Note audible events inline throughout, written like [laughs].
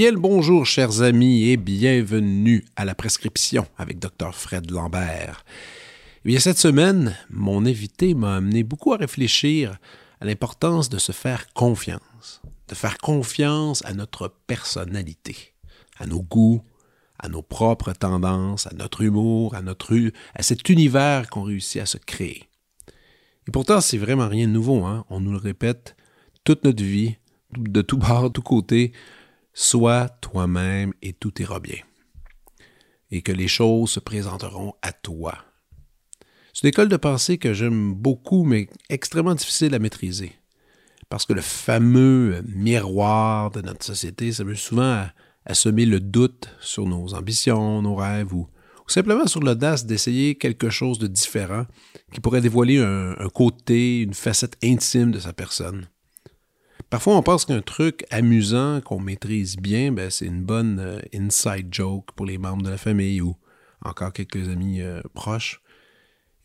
Bien le bonjour, chers amis, et bienvenue à la prescription avec Dr. Fred Lambert. Eh bien, cette semaine, mon invité m'a amené beaucoup à réfléchir à l'importance de se faire confiance, de faire confiance à notre personnalité, à nos goûts, à nos propres tendances, à notre humour, à notre à cet univers qu'on réussit à se créer. Et pourtant, c'est vraiment rien de nouveau, hein? On nous le répète toute notre vie, de tout bord, de tout côté. Sois toi-même et tout ira bien. Et que les choses se présenteront à toi. C'est une école de pensée que j'aime beaucoup, mais extrêmement difficile à maîtriser. Parce que le fameux miroir de notre société, ça veut souvent à, le doute sur nos ambitions, nos rêves, ou, simplement sur l'audace d'essayer quelque chose de différent qui pourrait dévoiler un côté, une facette intime de sa personne. Parfois, on pense qu'un truc amusant qu'on maîtrise bien, ben, c'est une bonne euh, inside joke pour les membres de la famille ou encore quelques amis euh, proches.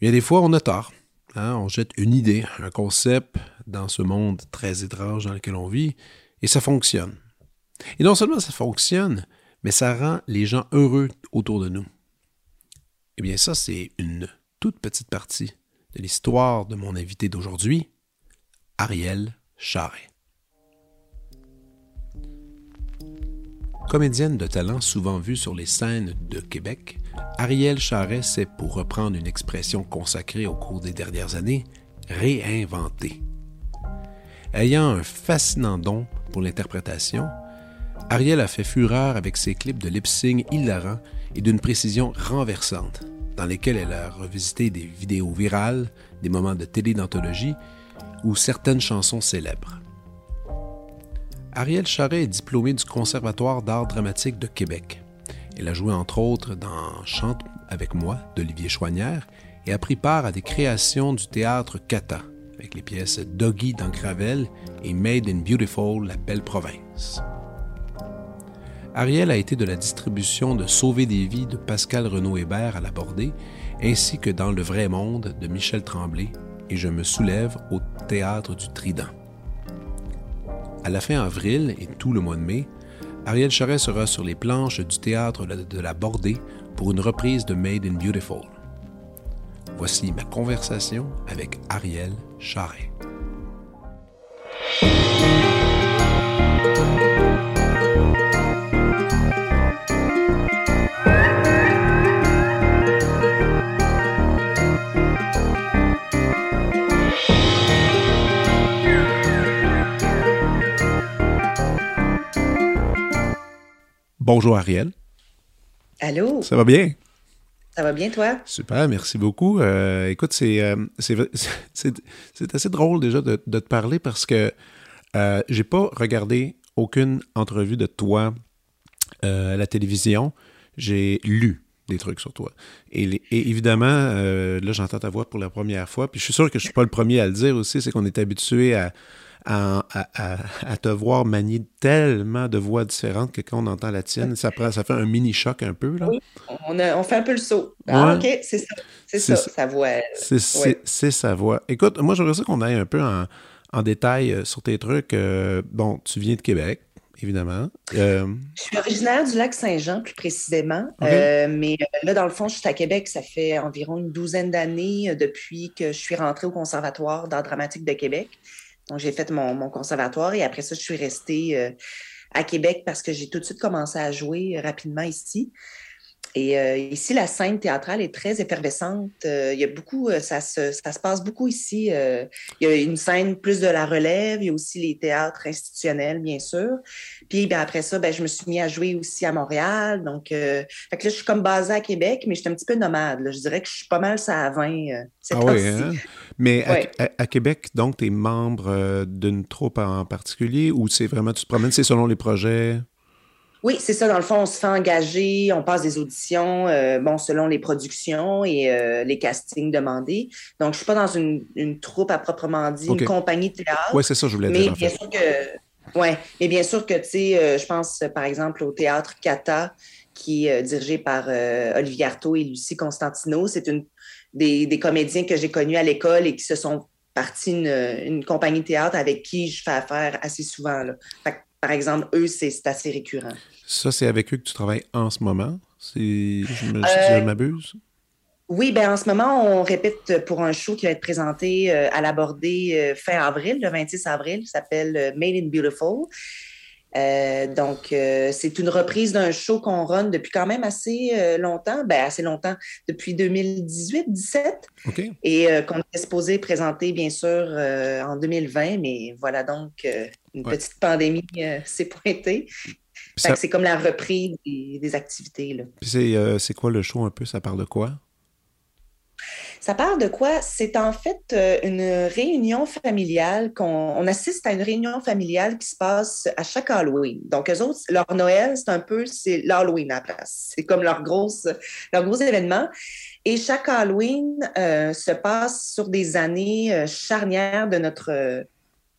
A des fois, on a tort. Hein. On jette une idée, un concept dans ce monde très étrange dans lequel on vit, et ça fonctionne. Et non seulement ça fonctionne, mais ça rend les gens heureux autour de nous. Eh bien, ça, c'est une toute petite partie de l'histoire de mon invité d'aujourd'hui, Ariel Charret. Comédienne de talent souvent vue sur les scènes de Québec, Ariel Charret s'est, pour reprendre une expression consacrée au cours des dernières années, réinventée. Ayant un fascinant don pour l'interprétation, Ariel a fait fureur avec ses clips de lip-sync hilarants et d'une précision renversante, dans lesquels elle a revisité des vidéos virales, des moments de télé d'anthologie ou certaines chansons célèbres. Ariel Charret est diplômée du Conservatoire d'art dramatique de Québec. Elle a joué entre autres dans Chante avec moi d'Olivier Chouanière et a pris part à des créations du théâtre Cata avec les pièces Doggy dans Gravel et Made in Beautiful, La Belle Province. Ariel a été de la distribution de Sauver des vies de Pascal Renaud Hébert à la Bordée, ainsi que dans Le vrai monde de Michel Tremblay et Je me soulève au théâtre du Trident. À la fin avril et tout le mois de mai, Ariel Charret sera sur les planches du théâtre de la Bordée pour une reprise de Made in Beautiful. Voici ma conversation avec Ariel Charret. Bonjour Ariel. Allô? Ça va bien? Ça va bien, toi? Super, merci beaucoup. Euh, écoute, euh, [laughs] c'est assez drôle déjà de, te parler parce que euh, j'ai pas regardé aucune entrevue de toi euh, à la télévision. J'ai lu des trucs sur toi. Et, évidemment, là, j'entends ta voix pour la première fois. Puis je suis sûr que je suis pas le premier à le dire aussi, c'est qu'on est habitué à, à, te voir manier tellement de voix différentes que quand on entend la tienne, ça, prend, ça fait un mini-choc un peu. Là. Oui, on, on, fait un peu le saut. Ah, OK, c'est ça. C'est ça, sa voix. C'est sa voix. Écoute, moi, j'aimerais ça qu'on aille un peu en, en, détail euh, sur tes trucs. Euh, bon, tu viens de Québec évidemment. Euh, je suis originaire du lac Saint-Jean, plus précisément. mais là, dans le fond, je suis à Québec. Ça fait environ une douzaine d'années depuis que je suis rentrée au Conservatoire d'art dramatique de Québec. Donc, j'ai fait mon, conservatoire et après ça, je suis restée euh, à Québec parce que j'ai tout de suite commencé à jouer rapidement ici. Et euh, ici, la scène théâtrale est très effervescente. Euh, il y a beaucoup, euh, ça se, ça se passe beaucoup ici. il y a une scène plus de la relève. Il y a aussi les théâtres institutionnels, bien sûr. Puis ben, après ça, ben, je me suis mis à jouer aussi à Montréal. Donc, fait que là, je suis comme basée à Québec, mais je suis un petit peu nomade. Je dirais que je suis pas mal ça à 20 cette ah oui, hein? Mais à, Québec, donc, tu es membre d'une troupe en particulier ou c'est vraiment, tu te promènes, c'est selon les projets? Oui, c'est ça. Dans le fond, on se fait engager, on passe des auditions, euh, bon, selon les productions et euh, les castings demandés. Donc, je suis pas dans une, troupe à proprement dit, une compagnie de théâtre. Oui, c'est ça, je voulais dire. Mais bien sûr que, ouais, mais bien sûr que, tu sais, euh, je pense par exemple au théâtre Kata, qui est dirigé par Olivier Artaud et Lucie Constantino. C'est une des, des, comédiens que j'ai connus à l'école et qui se sont partis une, une, compagnie de théâtre avec qui je fais affaire assez souvent. Là. Par exemple, eux, c'est assez récurrent. Ça, c'est avec eux que tu travailles en ce moment, si je euh, m'abuse? Oui, ben en ce moment, on répète pour un show qui va être présenté euh, à l'abordé euh, fin avril, le 26 avril, qui s'appelle Made in Beautiful. Donc, c'est une reprise d'un show qu'on run depuis quand même assez longtemps, ben assez longtemps, depuis 2018-17, et qu'on est supposé présenter, bien sûr, en 2020, mais voilà donc, une petite pandémie [laughs] s'est pointée. C'est comme la reprise des, activités. Euh, c'est quoi le show un peu? Ça parle de quoi? Ça parle de quoi? C'est en fait euh, une réunion familiale qu'on on assiste à une réunion familiale qui se passe à chaque Halloween. Donc, eux autres, leur Noël, c'est un peu c'est l'Halloween à la place. C'est comme leur, grosse, leur gros événement. Et chaque Halloween euh, se passe sur des années charnières de notre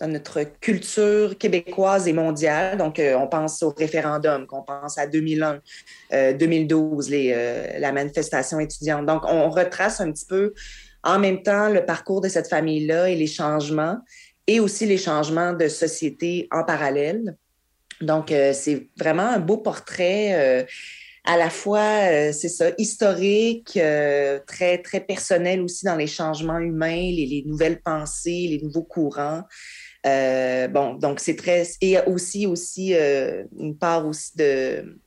dans notre culture québécoise et mondiale. Donc, euh, on pense au référendum, qu'on pense à 2001, 2012, euh, euh, la manifestation étudiante. Donc, on retrace un petit peu en même temps le parcours de cette famille-là et les changements, et aussi les changements de société en parallèle. Donc, c'est vraiment un beau portrait à la fois, c'est ça, historique, très, très personnel aussi dans les changements humains, les nouvelles pensées, les nouveaux courants. Euh, bon, donc c'est très. Et aussi, aussi euh, une part aussi de.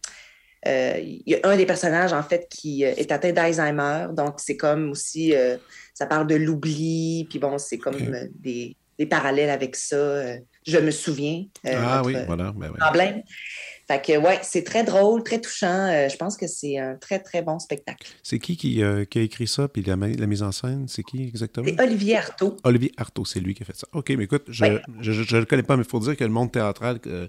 Euh, il y a un des personnages, en fait, qui est atteint d'Alzheimer. Donc, c'est comme aussi. ça parle de l'oubli. Puis bon, c'est comme des, des, parallèles avec ça. je me souviens. ah oui, voilà. Ben, problème. Fait que, ouais, c'est très drôle, très touchant. Euh, je pense que c'est un très, très bon spectacle. C'est qui qui, euh, qui, a écrit ça, puis la, la mise en scène, c'est qui exactement? C'est Olivier Artaud. Olivier Artaud, c'est lui qui a fait ça. OK, mais écoute, je ne le connais pas, mais il faut dire que le monde théâtral euh,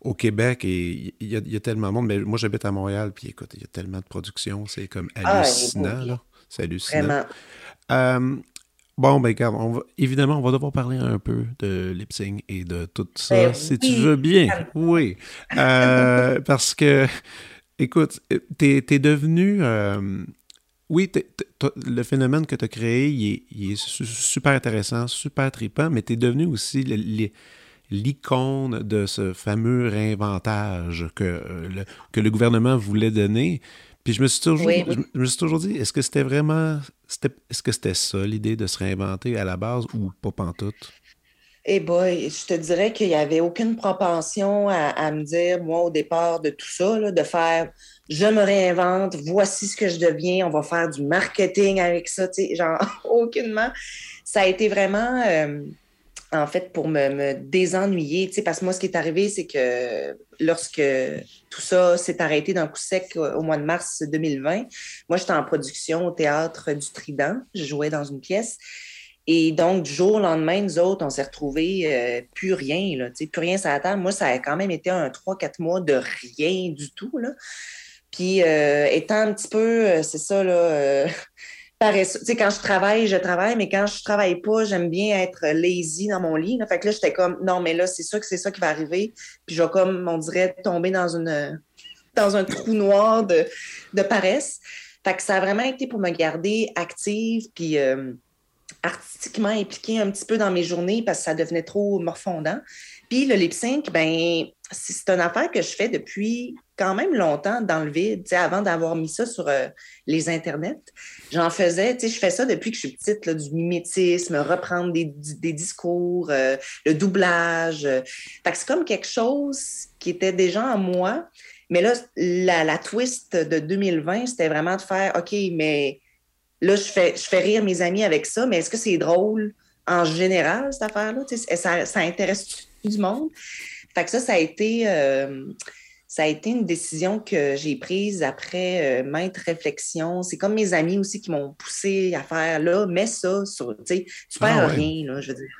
au Québec, il y, y, a tellement de monde. Mais moi, j'habite à Montréal, puis écoute, il y a tellement de productions, c'est comme ah, hallucinant, là. C'est hallucinant. Vraiment. Bon, ben, regarde, on évidemment, on va devoir parler un peu de lip sync et de tout ça, ben si tu veux bien. Oui. Euh, [laughs] parce que, écoute, t'es es devenu. Euh, oui, le phénomène que tu as créé, il est, super intéressant, super trippant, mais tu es devenu aussi l'icône de ce fameux réinventage que, euh, le, que le gouvernement voulait donner. Puis je me suis toujours, je, me suis toujours dit, est-ce que c'était vraiment, est-ce que c'était ça l'idée de se réinventer à la base ou pas pantoute? Eh boy, je te dirais qu'il n'y avait aucune propension à, me dire, moi, au départ de tout ça, de faire je me réinvente, voici ce que je deviens, on va faire du marketing avec ça, tu sais, genre, [laughs] aucunement. Ça a été vraiment. Euh, en fait, pour me, désennuyer. Parce que moi, ce qui est arrivé, c'est que lorsque tout ça s'est arrêté d'un coup sec au mois de mars 2020, moi, j'étais en production au théâtre du Trident. Je jouais dans une pièce. Et donc, du jour au lendemain, nous autres, on s'est retrouvés euh, plus rien, là, plus rien ça attend. Moi, ça a quand même été un 3-4 mois de rien du tout. Là. Puis, euh, étant un petit peu, euh, c'est ça, là, paresseux. Tu sais, quand je travaille, je travaille, mais quand je travaille pas, j'aime bien être lazy dans mon lit. Là. Fait que là, j'étais comme, non, mais là, c'est sûr que c'est ça qui va arriver. Puis je vais comme, on dirait, tomber dans une dans un trou noir de, de paresse. Fait que ça a vraiment été pour me garder active, puis euh, artistiquement impliquée un petit peu dans mes journées parce que ça devenait trop morfondant. Puis le lip sync, ben, c'est une affaire que je fais depuis quand même longtemps dans le vide, avant d'avoir mis ça sur euh, les internets. J'en faisais, je fais ça depuis que je suis petite, du mimétisme, reprendre des, discours, euh, le doublage. Euh. c'est comme quelque chose qui était déjà en moi. Mais là, la, la twist de 2020, c'était vraiment de faire, OK, mais là, je fais, je fais rire mes amis avec ça, mais est-ce que c'est drôle en général, cette affaire-là? Ça, ça intéresse du monde? Fait que ça, ça a été, euh, ça a été une décision que j'ai prise après euh, maintes réflexions. C'est comme mes amis aussi qui m'ont poussé à faire là, mets ça sur, tu sais, tu perds ah rien, là, je veux dire.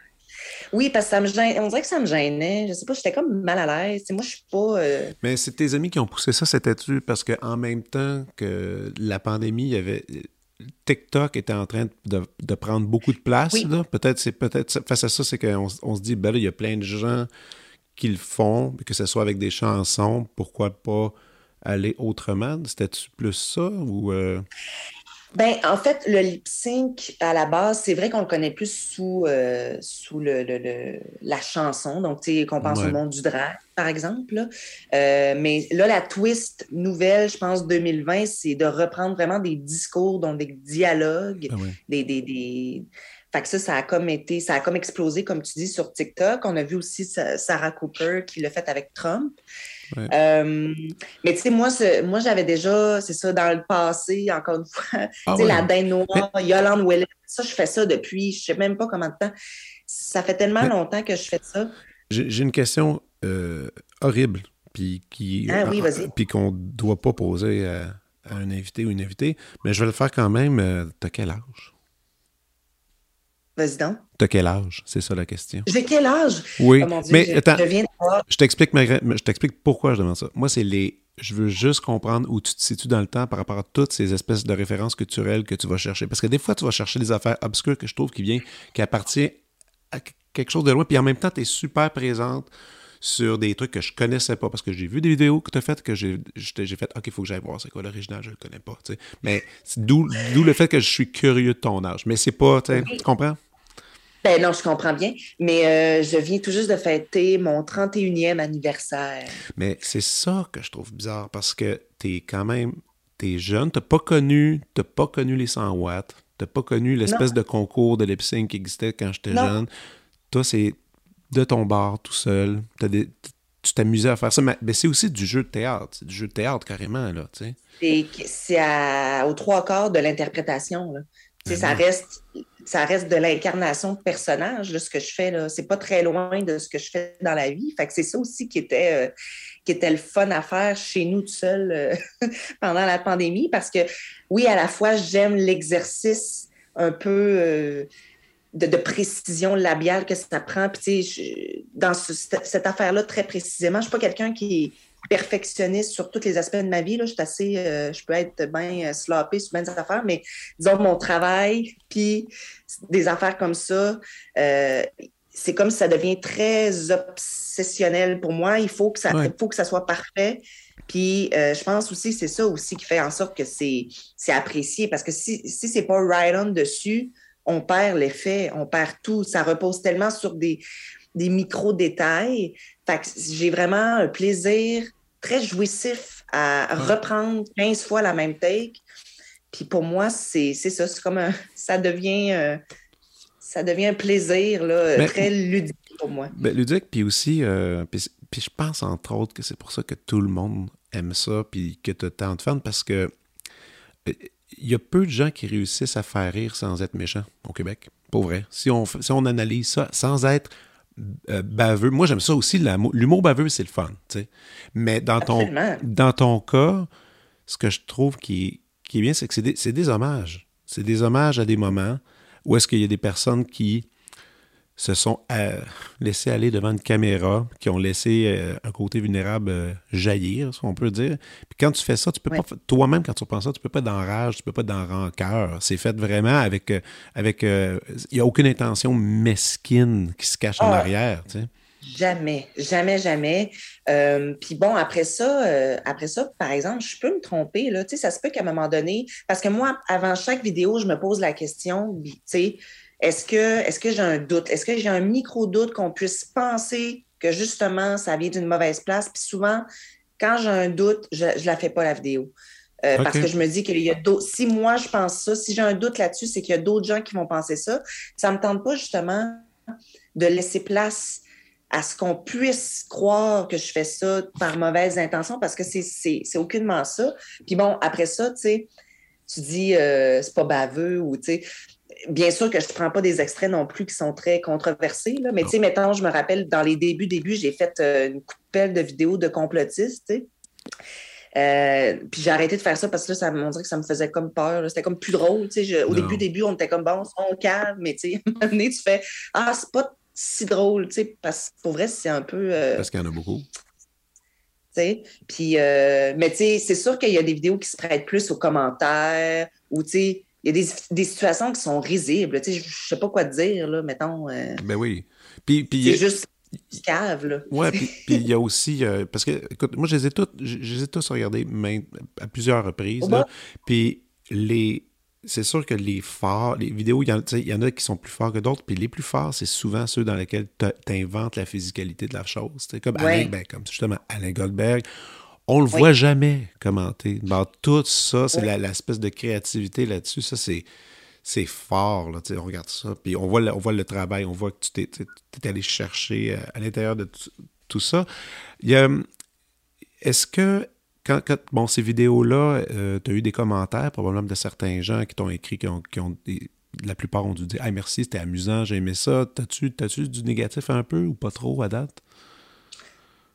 Oui, parce que ça me gêne. On dirait que ça me gênait. Je sais pas, j'étais comme mal à l'aise. moi, je suis pas. Euh, Mais c'est tes amis qui ont poussé ça, c'était-tu? Parce qu'en même temps que la pandémie, il y avait. TikTok était en train de, prendre beaucoup de place. Peut-être c'est peut-être face à ça, c'est qu'on on se dit, ben il y a plein de gens qui le font, que ce soit avec des chansons, pourquoi pas aller autrement? C'était-tu plus ça ou. Euh? Ben, en fait, le lip sync, à la base, c'est vrai qu'on le connaît plus sous, euh, sous le, la chanson. Donc, tu sais, qu'on pense au monde du drag, par exemple. Euh, mais là, la twist nouvelle, je pense, 2020, c'est de reprendre vraiment des discours, donc des dialogues, ah des, des, des... Fait que ça, ça a comme été, ça a comme explosé, comme tu dis, sur TikTok. On a vu aussi Sarah Cooper qui l'a fait avec Trump. Euh, mais tu sais, moi, moi j'avais déjà, c'est ça, dans le passé, encore une fois, ah tu sais, la Dinde Noire, Yolande Willis, ça, je fais ça depuis, je sais même pas combien de temps. Ça fait tellement longtemps que je fais ça. J'ai une question euh, horrible, puis qui, ah, oui, puis qu'on doit pas poser à, un invité ou une invitée, mais je vais le faire quand même. Euh, T'as quel âge? Vas-y donc. T'as quel âge? C'est ça la question. J'ai quel âge? Oui. Oh mais je, attends, je, t'explique, je t'explique pourquoi je demande ça. Moi, c'est les. Je veux juste comprendre où tu te situes dans le temps par rapport à toutes ces espèces de références culturelles que tu vas chercher. Parce que des fois, tu vas chercher des affaires obscures que je trouve qui vient, qui appartient à quelque chose de loin, puis en même temps, tu es super présente sur des trucs que je connaissais pas parce que j'ai vu des vidéos que tu as faites que j'ai fait OK, il faut que j'aille voir c'est quoi l'original, je le connais pas. Mais d'où le fait que je suis curieux de ton âge. Mais c'est pas, tu comprends? Ben non, je comprends bien, mais euh, je viens tout juste de fêter mon 31e anniversaire. Mais c'est ça que je trouve bizarre parce que tu es quand même, t'es jeune, t'as pas connu, t'as pas connu les 100 watts, t'as pas connu l'espèce de concours de lip qui existait quand j'étais jeune. Toi, c'est de ton bar tout seul, tu t'amusais à faire ça, mais, c'est aussi du jeu de théâtre, c'est du jeu de théâtre carrément, là, tu sais. C'est aux trois quarts de l'interprétation, là. Ben ça reste ça reste de l'incarnation de personnage, ce que je fais. là. C'est pas très loin de ce que je fais dans la vie. Fait que c'est ça aussi qui était, euh, qui était le fun à faire chez nous tout seul euh, [laughs] pendant la pandémie. Parce que oui, à la fois, j'aime l'exercice un peu euh, de, précision labiale que ça prend. Puis, dans cette, affaire-là, très précisément, je suis pas quelqu'un qui perfectionniste sur tous les aspects de ma vie. Là. Je, suis assez, euh, je peux être bien euh, sloppée sur bien des affaires, mais disons mon travail, puis des affaires comme ça, euh, c'est comme ça devient très obsessionnel pour moi. Il faut que ça, faut que ça soit parfait. Puis je pense aussi c'est ça aussi qui fait en sorte que c'est apprécié. Parce que si, si c'est pas right on dessus, on perd l'effet, on perd tout. Ça repose tellement sur des, des micro-détails. j'ai vraiment un plaisir très jouissif à reprendre 15 fois la même take. Puis pour moi, c'est ça, c'est comme un, ça devient euh, ça devient un plaisir là, ben, très ludique pour moi. Ben, ludique, puis aussi, euh, puis, je pense entre autres que c'est pour ça que tout le monde aime ça, puis que tu as tant de fans, parce que il y a peu de gens qui réussissent à faire rire sans être méchants au Québec. Pour vrai. Si on, si on analyse ça sans être euh, baveux. Moi, j'aime ça aussi. L'humour baveux, c'est le fun. Mais dans ton, dans ton cas, ce que je trouve qui, qui est bien, c'est que c'est des, hommages. C'est des hommages à des moments où est-ce qu'il y a des personnes qui se sont euh, laissés aller devant une caméra, qui ont laissé euh, un côté vulnérable euh, jaillir, si on peut dire. Puis quand tu fais ça, tu peux pas, toi-même, quand tu penses ça, tu peux pas être dans rage, tu peux pas être dans rancœur. C'est fait vraiment avec, avec, il n'y a aucune intention mesquine qui se cache en ah. arrière, tu sais. Jamais, jamais, jamais. puis bon, après ça, après ça, par exemple, je peux me tromper, là, tu sais, ça se peut qu'à un moment donné, parce que moi, avant chaque vidéo, je me pose la question, tu sais, est-ce que, j'ai un doute? Est-ce que j'ai un micro-doute qu'on puisse penser que justement, ça vient d'une mauvaise place? Puis souvent, quand j'ai un doute, je ne la fais pas la vidéo. Euh, parce que je me dis qu'il y a d'autres. Si moi, je pense ça, si j'ai un doute là-dessus, c'est qu'il y a d'autres gens qui vont penser ça. Ça ne me tente pas justement de laisser place à ce qu'on puisse croire que je fais ça par mauvaise intention parce que c'est aucunement ça. Puis bon, après ça, tu sais, tu dis euh, c'est pas baveux ou tu sais, bien sûr que je ne prends pas des extraits non plus qui sont très controversés, là, mais tu sais, mettons, je me rappelle, dans les débuts, débuts, j'ai fait euh, une coup de vidéos de complotistes, euh, puis j'ai arrêté de faire ça parce que là, ça, on dirait que ça me faisait comme peur. C'était comme plus drôle. au début, début, on était comme bon, on calme, mais tu sais, [laughs] à un moment donné, tu fais Ah, c'est pas, si drôle, tu sais, parce que pour vrai, c'est un peu. Euh, parce qu'il y en a beaucoup. Puis, euh, mais tu sais, c'est sûr qu'il y a des vidéos qui se prêtent plus aux commentaires ou tu sais, il y a des, situations qui sont risibles. Tu sais, je sais pas quoi te dire, là, mettons. Euh, ben oui. Puis, puis c'est juste cave, là. Ouais, puis [laughs] il y a aussi. parce que, écoute, moi, je les ai tous, je, les ai tous regardés à plusieurs reprises. Là, puis les c'est sûr que les forts, les vidéos, il y, en, a qui sont plus forts que d'autres, puis les plus forts, c'est souvent ceux dans lesquels tu inventes la physicalité de la chose. Comme, Alain, ben, comme justement Alain Goldberg. On le voit jamais commenter. tout ça, c'est l'espèce de créativité là-dessus. Ça, c'est c'est fort. Là, on regarde ça. Puis on voit, le, on voit le travail, on voit que tu t'es allé chercher euh, à l'intérieur de tout ça. Est-ce que quand, bon, ces vidéos-là, euh, tu as eu des commentaires, probablement de certains gens qui t'ont écrit, qui ont, la plupart ont dû dire Ah, merci, c'était amusant, j'ai aimé ça. T'as-tu, as-tu du négatif un peu ou pas trop à date?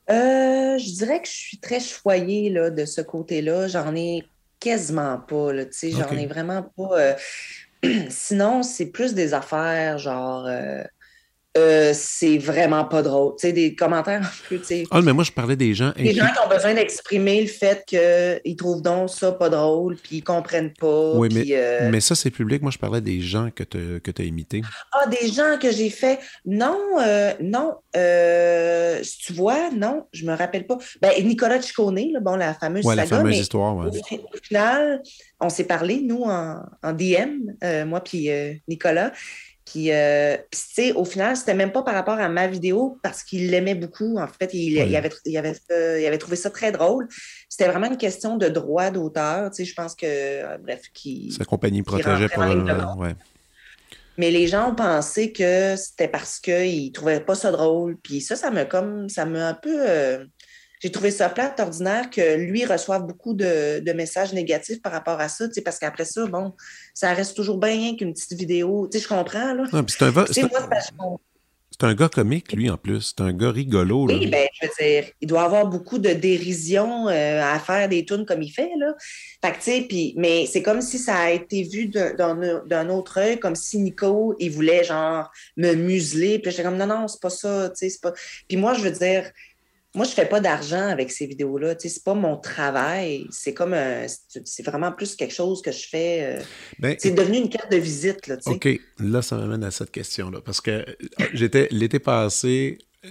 Euh, je dirais que je suis très choyée là, de ce côté-là. J'en ai quasiment pas. Là, J'en ai vraiment pas. Euh, [clears throat] sinon, c'est plus des affaires genre. Euh, c'est vraiment pas drôle. Tu sais, des commentaires un peu, tu sais. Ah, mais moi, je parlais des gens... Des gens qui ont besoin d'exprimer le fait qu'ils trouvent donc ça pas drôle, puis ils comprennent pas. Oui, mais, euh, mais ça, c'est public. Moi, je parlais des gens que tu as imités. Ah, des gens que j'ai fait. Non, euh, non. si tu vois, non, je me rappelle pas. Ben, Nicolas Ciccone, bon, la fameuse ouais, la fameuse histoire, ouais. au, final, on s'est parlé, nous, en, en DM, moi puis Nicolas. Puis, euh, tu sais, au final, c'était même pas par rapport à ma vidéo parce qu'il l'aimait beaucoup. En fait, il, avait, il, avait, il, avait, trouvé ça très drôle. C'était vraiment une question de droit d'auteur. Tu sais, je pense que, euh, bref, qui. Sa compagnie protégeait pour le. Ouais. Mais les gens ont pensé que c'était parce qu'ils trouvaient pas ça drôle. Puis ça, ça me comme ça m'a un peu. J'ai trouvé ça plate, ordinaire, que lui reçoive beaucoup de, messages négatifs par rapport à ça, parce qu'après ça, bon, ça reste toujours bien qu'une petite vidéo. Tu sais, je comprends, là. c'est un, gars comique, lui, en plus. C'est un gars rigolo. Oui, bien, je veux dire, il doit avoir beaucoup de dérision euh, à faire des tunes comme il fait, là. Fait que, tu sais, puis, mais c'est comme si ça a été vu d'un autre œil, comme si Nico, il voulait, genre, me museler. Puis j'étais comme, non, non, c'est pas ça, tu sais, c'est pas... Puis moi, je veux dire, moi, je ne fais pas d'argent avec ces vidéos-là. Ce n'est pas mon travail. C'est comme c'est vraiment plus quelque chose que je fais. Euh, ben, c'est devenu une carte de visite. Là, OK. Là, ça m'amène à cette question-là. Parce que euh, j'étais l'été passé, euh,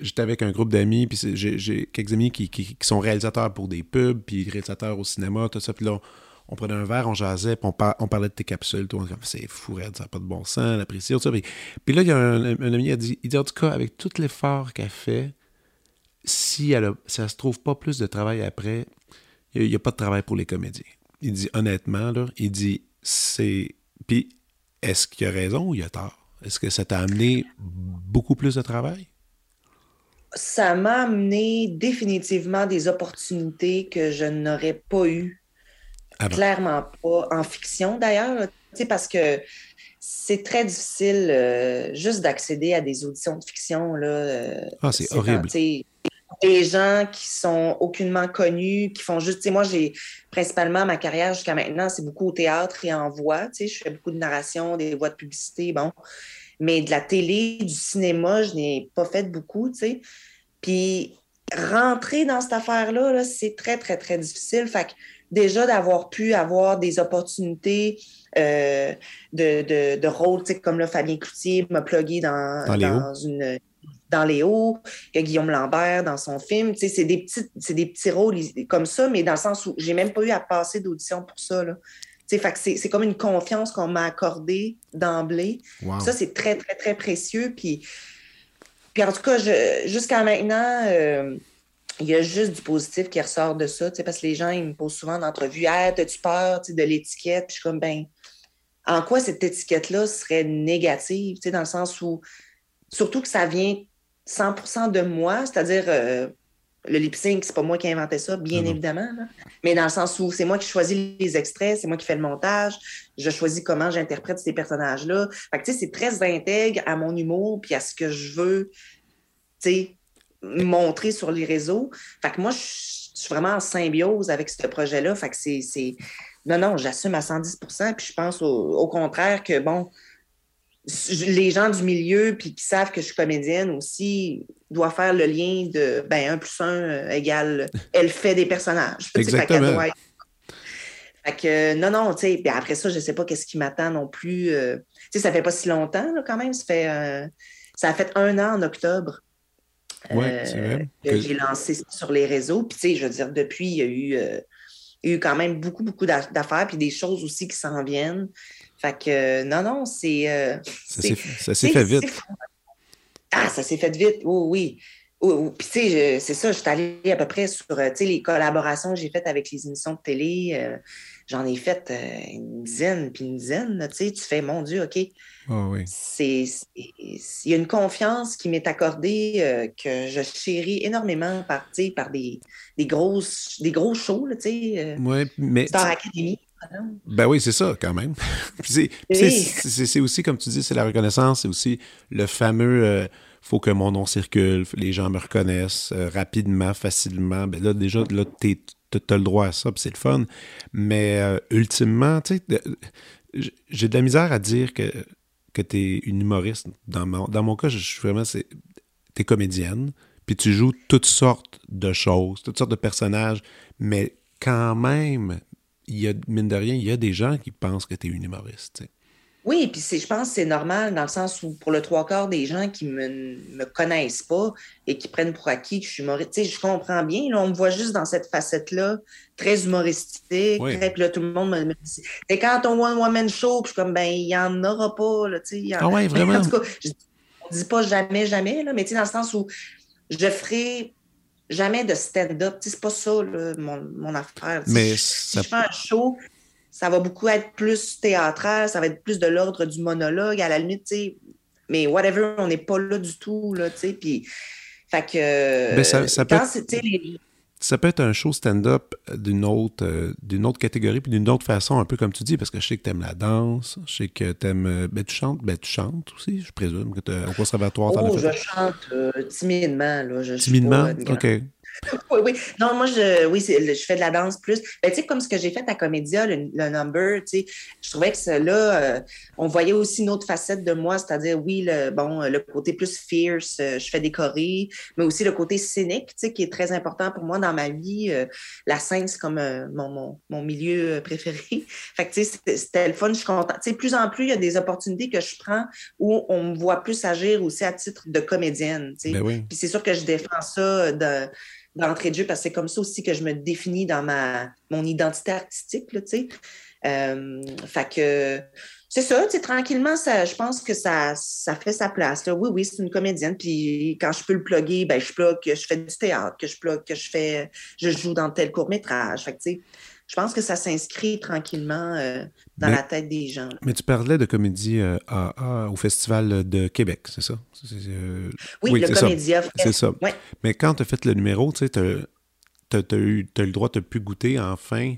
j'étais avec un groupe d'amis, puis j'ai quelques amis qui, sont réalisateurs pour des pubs, puis réalisateurs au cinéma, tout ça. Puis là, on, prenait un verre, on jasait, puis on, parlait de tes capsules. Tout, c'est fou, ça n'a pas de bon sens, la tout ça. Puis, là, il y a un, ami qui a dit, il dit, en tout cas, avec tout l'effort qu'elle fait, si elle ça se trouve pas plus de travail après, il n'y a, pas de travail pour les comédiens. Il dit honnêtement, là, il dit c'est. Puis est-ce qu'il a raison ou il a tort? Est-ce que ça t'a amené beaucoup plus de travail? Ça m'a amené définitivement des opportunités que je n'aurais pas eues. Ah Clairement pas. En fiction d'ailleurs, parce que c'est très difficile euh, juste d'accéder à des auditions de fiction. Là, euh, ah, c'est horrible des gens qui sont aucunement connus, qui font juste, tu sais, moi, j'ai principalement ma carrière jusqu'à maintenant, c'est beaucoup au théâtre et en voix, tu sais, je fais beaucoup de narration, des voix de publicité, bon. Mais de la télé, du cinéma, je n'ai pas fait beaucoup, tu sais. Puis rentrer dans cette affaire-là, -là, c'est très, très, très difficile. Fait que déjà d'avoir pu avoir des opportunités euh, de, de, de rôle, tu sais, comme là, Fabien Cloutier m'a plugué dans, dans une dans Léo, il y a Guillaume Lambert dans son film. c'est des, petits, des petits rôles comme ça, mais dans le sens où j'ai même pas eu à passer d'audition pour ça. c'est comme une confiance qu'on m'a accordée d'emblée. Ça, c'est très, très, très précieux. Puis, puis en tout cas, jusqu'à maintenant, euh, il y a juste du positif qui ressort de ça. Parce que les gens, ils me posent souvent d'entrevue Hey, as-tu peur de l'étiquette? Puis je suis comme ben, en quoi cette étiquette-là serait négative? Dans le sens où, surtout que ça vient 100% de moi, c'est-à-dire euh, le lip sync, c'est pas moi qui ai inventé ça, bien ah évidemment, mais dans le sens où c'est moi qui choisis les extraits, c'est moi qui fais le montage, je choisis comment j'interprète ces personnages-là. Fait que, tu sais, c'est très intègre à mon humour puis à ce que je veux, tu sais, montrer sur les réseaux. Fait que moi, je suis vraiment en symbiose avec ce projet-là. Fait que c'est. Non, non, j'assume à 110% puis je pense au, au contraire que, bon, les gens du milieu puis qui savent que je suis comédienne aussi doivent faire le lien de ben 1 plus 1 euh, égale [laughs] elle fait des personnages. Exactement. Fait que, non, non, tu sais, après ça, je sais pas qu'est-ce qui m'attend non plus. Euh, tu sais, ça fait pas si longtemps, là, quand même. Ça fait, euh, ça a fait un an en octobre. Vrai. Que j'ai lancé sur les réseaux. Puis, tu sais, je veux dire, depuis, il y a eu, eu quand même beaucoup, beaucoup d'affaires, puis des choses aussi qui s'en viennent. Fait que, non, non, c'est. Euh, ça s'est fait vite. Ah, ça s'est fait vite, oui, oui. Puis, tu sais, c'est ça, je suis allée à peu près sur les collaborations que j'ai faites avec les émissions de télé. Euh, j'en ai fait euh, une dizaine, puis une dizaine. Tu sais, tu fais, mon Dieu, OK. Oh, oui. Il y a une confiance qui m'est accordée que je chéris énormément par, par des, des, grosses, des gros shows, tu sais. oui, mais. Star Academy. Ben oui, c'est ça, quand même. [laughs] c'est aussi, comme tu dis, c'est la reconnaissance, c'est aussi le fameux euh, faut que mon nom circule, les gens me reconnaissent euh, rapidement, facilement. Ben là, déjà, là, tu as le droit à ça, c'est le fun. Mais euh, ultimement, tu sais, j'ai de la misère à dire que, que tu es une humoriste. Dans mon, dans mon cas, je suis vraiment. Tu es comédienne, puis tu joues toutes sortes de choses, toutes sortes de personnages, mais quand même, il y a, mine de rien, il y a des gens qui pensent que tu es une humoriste. Oui, puis je pense que c'est normal dans le sens où pour le trois quarts des gens qui me, me connaissent pas et qui prennent pour acquis que je suis humoriste, je comprends bien. Là, on me voit juste dans cette facette-là, très humoristique. puis là, tout le monde me, dit quand on voit un woman show, puis je suis comme ben, il n'y en aura pas. Là, y Ah ouais, vraiment. [laughs] En tout cas, je ne dis pas jamais, jamais, là, mais dans le sens où je ferai jamais de stand-up. C'est pas ça mon, affaire. Mais si, je fais un show, ça va beaucoup être plus théâtral, ça va être plus de l'ordre du monologue, à la limite, mais whatever, on n'est pas là du tout, là, tu sais, puis... Fait que... ça, ça peut ça peut être un show stand-up d'une autre, euh, d'une autre catégorie, puis d'une autre façon, un peu comme tu dis, parce que je sais que tu aimes la danse, je sais que tu aimes. Euh, ben, tu chantes, ben, tu chantes aussi, je présume, que au conservatoire. Oh, je chante euh, timidement, là. Je, timidement? OK. Oui, oui. Non, moi, je, oui, je fais de la danse plus. Ben, tu sais, comme ce que j'ai fait à Comédia, le, number, tu sais, je trouvais que là, euh, on voyait aussi une autre facette de moi, c'est-à-dire, oui, le, bon, le côté plus fierce, euh, je fais des chorés, mais aussi le côté cynique, tu sais, qui est très important pour moi dans ma vie. Euh, la scène, c'est comme mon, mon, milieu préféré. [laughs] fait que, tu sais, c'était le fun, je suis contente. Tu sais, plus en plus, il y a des opportunités que je prends où on me voit plus agir aussi à titre de comédienne, tu sais. Ben Puis c'est sûr que je défends ça de d'entrée de jeu parce que c'est comme ça aussi que je me définis dans ma mon identité artistique, tu sais. Euh, fait que c'est ça, tu tranquillement, ça, je pense que ça, ça fait sa place. Là. Oui, oui, c'est une comédienne. Puis quand je peux le plugger, ben, je plug que je fais du théâtre, que je plug que je fais, je joue dans tel court-métrage. Fait que, tu sais, je pense que ça s'inscrit tranquillement euh, dans la tête des gens. Mais tu parlais de comédie euh, au Festival de Québec, c'est ça? Euh, oui, le Comédia C'est ça. Mais quand tu as fait le numéro, tu as, eu, le droit de plus goûter enfin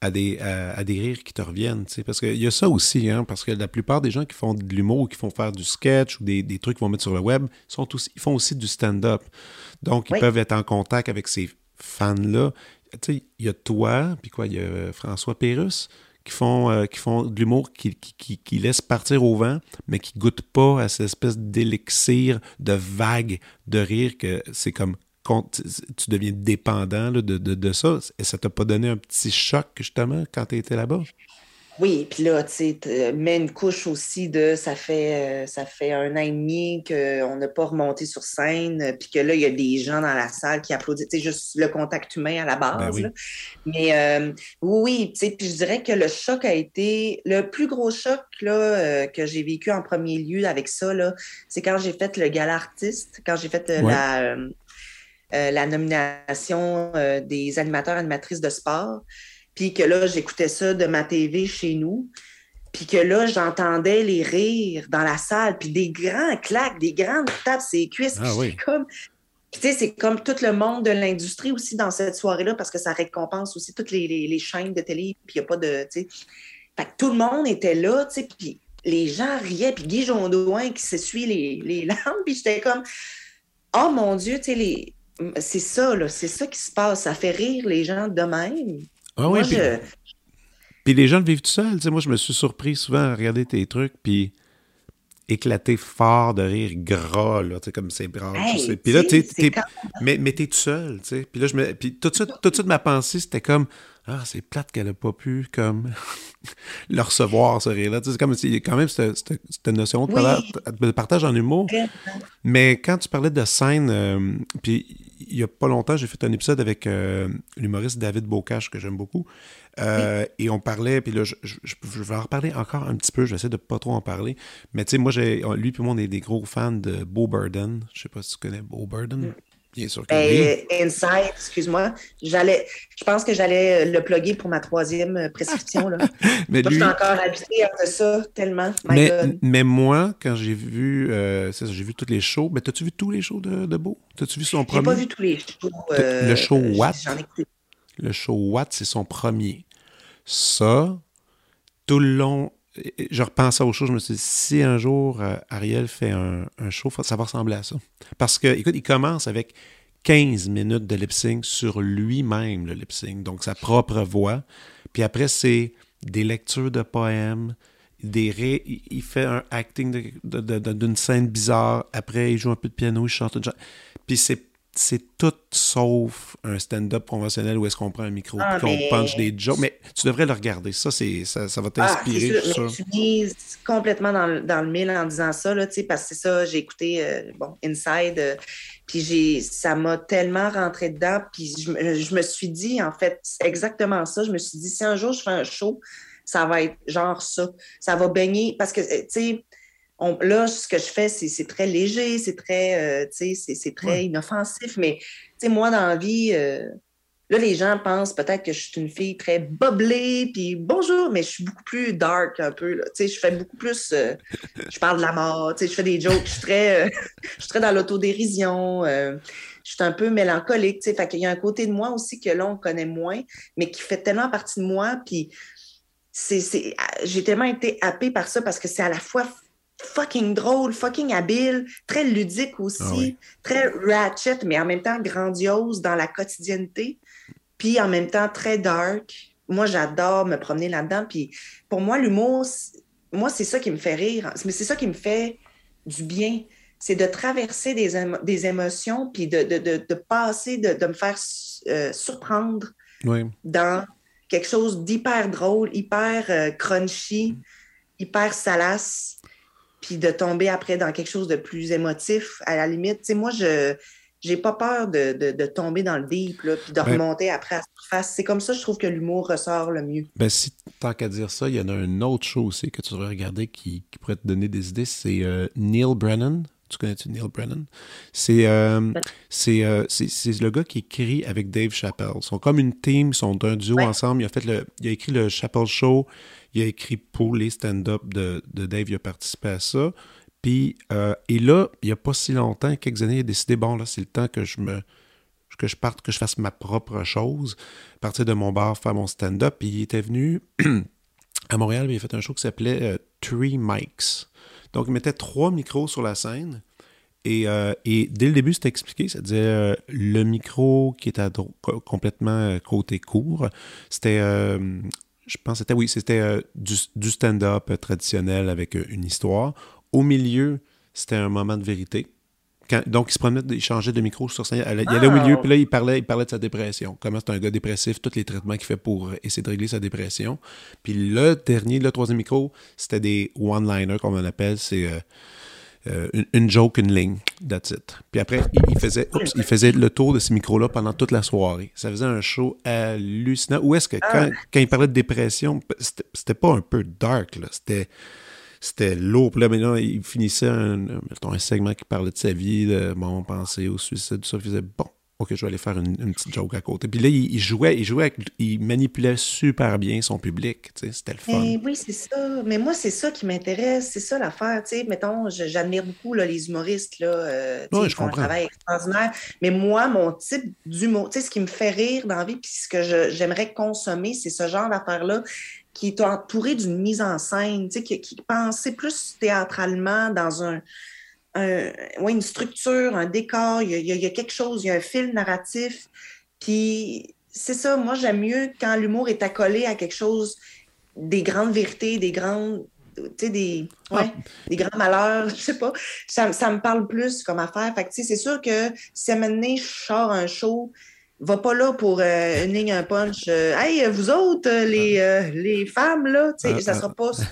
à des, à, des rires qui te reviennent. Parce qu'il y a ça aussi, hein, parce que la plupart des gens qui font de l'humour, qui font faire du sketch ou des, trucs qu'ils vont mettre sur le web, sont aussi, ils font aussi du stand-up. Donc, ils peuvent être en contact avec ces fans-là il y a toi, puis quoi, il y a François Pérus qui font, euh, qui font de l'humour qui, qui, laisse partir au vent, mais qui goûte pas à cette espèce d'élixir, de vague de rire que c'est comme tu deviens dépendant de, de, de, ça. Et ça t'a pas donné un petit choc, justement, quand tu étais là-bas? Oui, puis là, tu sais, mets une couche aussi de ça fait, euh, ça fait un an et demi qu'on n'a pas remonté sur scène, puis que là, il y a des gens dans la salle qui applaudissent. C'est juste le contact humain à la ben base. Mais euh, oui, tu sais, puis je dirais que le choc a été le plus gros choc là, euh, que j'ai vécu en premier lieu avec ça, c'est quand j'ai fait le gala artiste, quand j'ai fait la, la nomination des animateurs animatrices de sport puis que là, j'écoutais ça de ma TV chez nous, puis que là, j'entendais les rires dans la salle, puis des grands claques, des grandes tapes, ses cuisses. Ah, oui. [laughs] comme... tu sais, c'est comme tout le monde de l'industrie aussi dans cette soirée-là, parce que ça récompense aussi toutes les, les, chaînes de télé, puis il n'y a pas de, tu sais... Fait que tout le monde était là, tu sais, puis les gens riaient, puis Guy Jondoin qui s'essuie les, les [laughs] larmes, puis j'étais comme... Oh mon Dieu, tu sais, les... c'est ça, là, c'est ça qui se passe. Ça fait rire les gens de même. Ah oui, puis, les gens le vivent tout seuls. moi, je me suis surpris souvent à regarder tes trucs, puis éclater fort de rire gras, là, tu sais, comme c'est bras. puis là, tu sais, mais, mais t'es tout seul, tu sais. Puis là, je me, puis tout de suite, tout de suite, ma pensée, c'était comme, ah, c'est plate qu'elle a pas pu, comme, [laughs] le recevoir, ce rire-là. C'est comme, il y a quand même cette, cette, notion de, partage en humour. Mais quand tu parlais de scène, euh, puis il y a pas longtemps, j'ai fait un épisode avec euh, l'humoriste David Bocage, que j'aime beaucoup. Euh, et on parlait, puis là, je, vais en reparler encore un petit peu, je vais essayer de pas trop en parler. Mais tu sais, moi, j'ai, lui et moi, on est des gros fans de Bo Burden. Je sais pas si tu connais Bo Burden. Mm. Bien sûr que ben, Inside, excuse-moi. J'allais, je pense que j'allais le plugger pour ma troisième euh, prescription. Là. [laughs] mais lui... Je suis encore habitué à ça tellement. mais, mais, moi, quand j'ai vu, euh, j'ai vu tous les shows. Mais t'as-tu vu tous les shows de, de Beau? T'as-tu vu son premier? J'ai pas vu tous les shows. le show What? Le show What, c'est son premier. Ça, tout le long, je repensais au show, je me suis dit, si un jour euh, Ariel fait un, show, ça va ressembler à ça. Parce que, écoute, il commence avec 15 minutes de lip sync sur lui-même, le lip sync, donc sa propre voix. Puis après, c'est des lectures de poèmes, des il fait un acting d'une scène bizarre. Après, il joue un peu de piano, il chante. Puis c'est c'est tout sauf un stand-up conventionnel où est-ce qu'on prend un micro et ah, qu'on punch des jokes. Mais tu devrais le regarder. Ça, c'est, ça, ça va ah, t'inspirer. Ah, tu mises complètement dans le, dans le mille en disant ça, là, parce que c'est ça, j'ai écouté euh, bon, Inside, euh, puis j'ai, ça m'a tellement rentré dedans. Puis je, je, me suis dit, en fait, exactement ça. Je me suis dit, si un jour je fais un show, ça va être genre ça. Ça va baigner. Parce que, tu sais, là, ce que je fais, c'est très léger, c'est très, euh, c'est très inoffensif. Mais moi, dans la vie, euh, là, les gens pensent peut-être que je suis une fille très boblée, puis bonjour, mais je suis beaucoup plus dark un peu. Là, je fais beaucoup plus. Euh, je parle de la mort, je fais des jokes, je suis très, [laughs] je suis très dans l'autodérision. je suis un peu mélancolique. Fait qu'il y a un côté de moi aussi que là, on connaît moins, mais qui fait tellement partie de moi. Puis j'ai tellement été happée par ça parce que c'est à la fois fucking drôle, fucking habile, très ludique aussi, ah très ratchet, mais en même temps grandiose dans la quotidienneté, puis en même temps très dark. Moi, j'adore me promener là-dedans. Puis pour moi, l'humour, moi, c'est ça qui me fait rire, mais c'est ça qui me fait du bien. C'est de traverser des, des émotions, puis de, de, de, passer, de, me faire euh, surprendre dans quelque chose d'hyper drôle, hyper euh, crunchy, hyper salace puis de tomber après dans quelque chose de plus émotif, à la limite. Tu sais, moi, je j'ai pas peur de, de, tomber dans le deep, là, puis de ben remonter après à la surface. C'est comme ça, je trouve que l'humour ressort le mieux. Ben, si tant qu'à dire ça, il y en a un autre show aussi que tu devrais regarder qui, qui pourrait te donner des idées, c'est euh, Neil Brennan. Tu connais-tu Neil Brennan? C'est euh, euh, c'est le gars qui écrit avec Dave Chappelle. Ils sont comme une team, ils sont un duo ensemble. Il a, fait le, il a écrit le Chappelle Show, il a écrit pour les stand-up de, Dave, il a participé à ça. Puis, euh, et là, il n'y a pas si longtemps, quelques années, il a décidé, bon, là, c'est le temps que je me que je parte, que je fasse ma propre chose, partir de mon bar, faire mon stand-up. Puis il était venu [clears throat] à Montréal, il a fait un show qui s'appelait Three Mics. Donc, il mettait trois micros sur la scène. Et, euh, et dès le début, c'était expliqué, c'est-à-dire le micro qui était complètement côté court, c'était je pense c'était, oui, c'était euh, du, stand-up traditionnel avec euh, une histoire. Au milieu, c'était un moment de vérité. Donc, il se promenait, il changeait de micro sur scène. Il allait au milieu, puis là, il parlait, il parlait de sa dépression. Comment c'est un gars dépressif, tous les traitements qu'il fait pour essayer de régler sa dépression. Puis le dernier, le troisième micro, c'était des one-liners, comme on appelle. C'est. Euh, euh, une, joke, une ligne, that's it. Puis après, il, faisait, il faisait le tour de ces micros-là pendant toute la soirée. Ça faisait un show hallucinant. Où est-ce que, quand, ah. quand, il parlait de dépression, c'était pas un peu dark, là. C'était c'était lourd. Puis là, maintenant, il finissait un, un, segment qui parlait de sa vie, de bon, penser au suicide, tout ça. Il faisait bon, OK, je vais aller faire une, petite joke à côté. Puis là, il, jouait, il jouait, il manipulait super bien son public. C'était le fun. Eh oui, c'est ça. Mais moi, c'est ça qui m'intéresse. C'est ça l'affaire. Tu sais, mettons, j'admire beaucoup les humoristes. Là, euh, je font un travail extraordinaire. Mais moi, mon type d'humour, tu sais, ce qui me fait rire dans la vie, puis ce que j'aimerais consommer, c'est ce genre d'affaires-là qui est entouré d'une mise en scène, tu sais, qui, qui pensait plus théâtralement dans un un, une structure, un décor, il y, a, quelque chose, il y a un fil narratif. Puis c'est ça, moi j'aime mieux quand l'humour est accolé à quelque chose, des grandes vérités, des grandes des, ah. des grands malheurs, [laughs] je sais pas. Ça, me parle plus comme affaire. Fait c'est sûr que si à un moment donné, je sors un show, va pas là pour euh, une ligne, un punch. Euh, hey, vous autres, euh, les, les femmes, là, tu sais, ah, ça sera pas ça.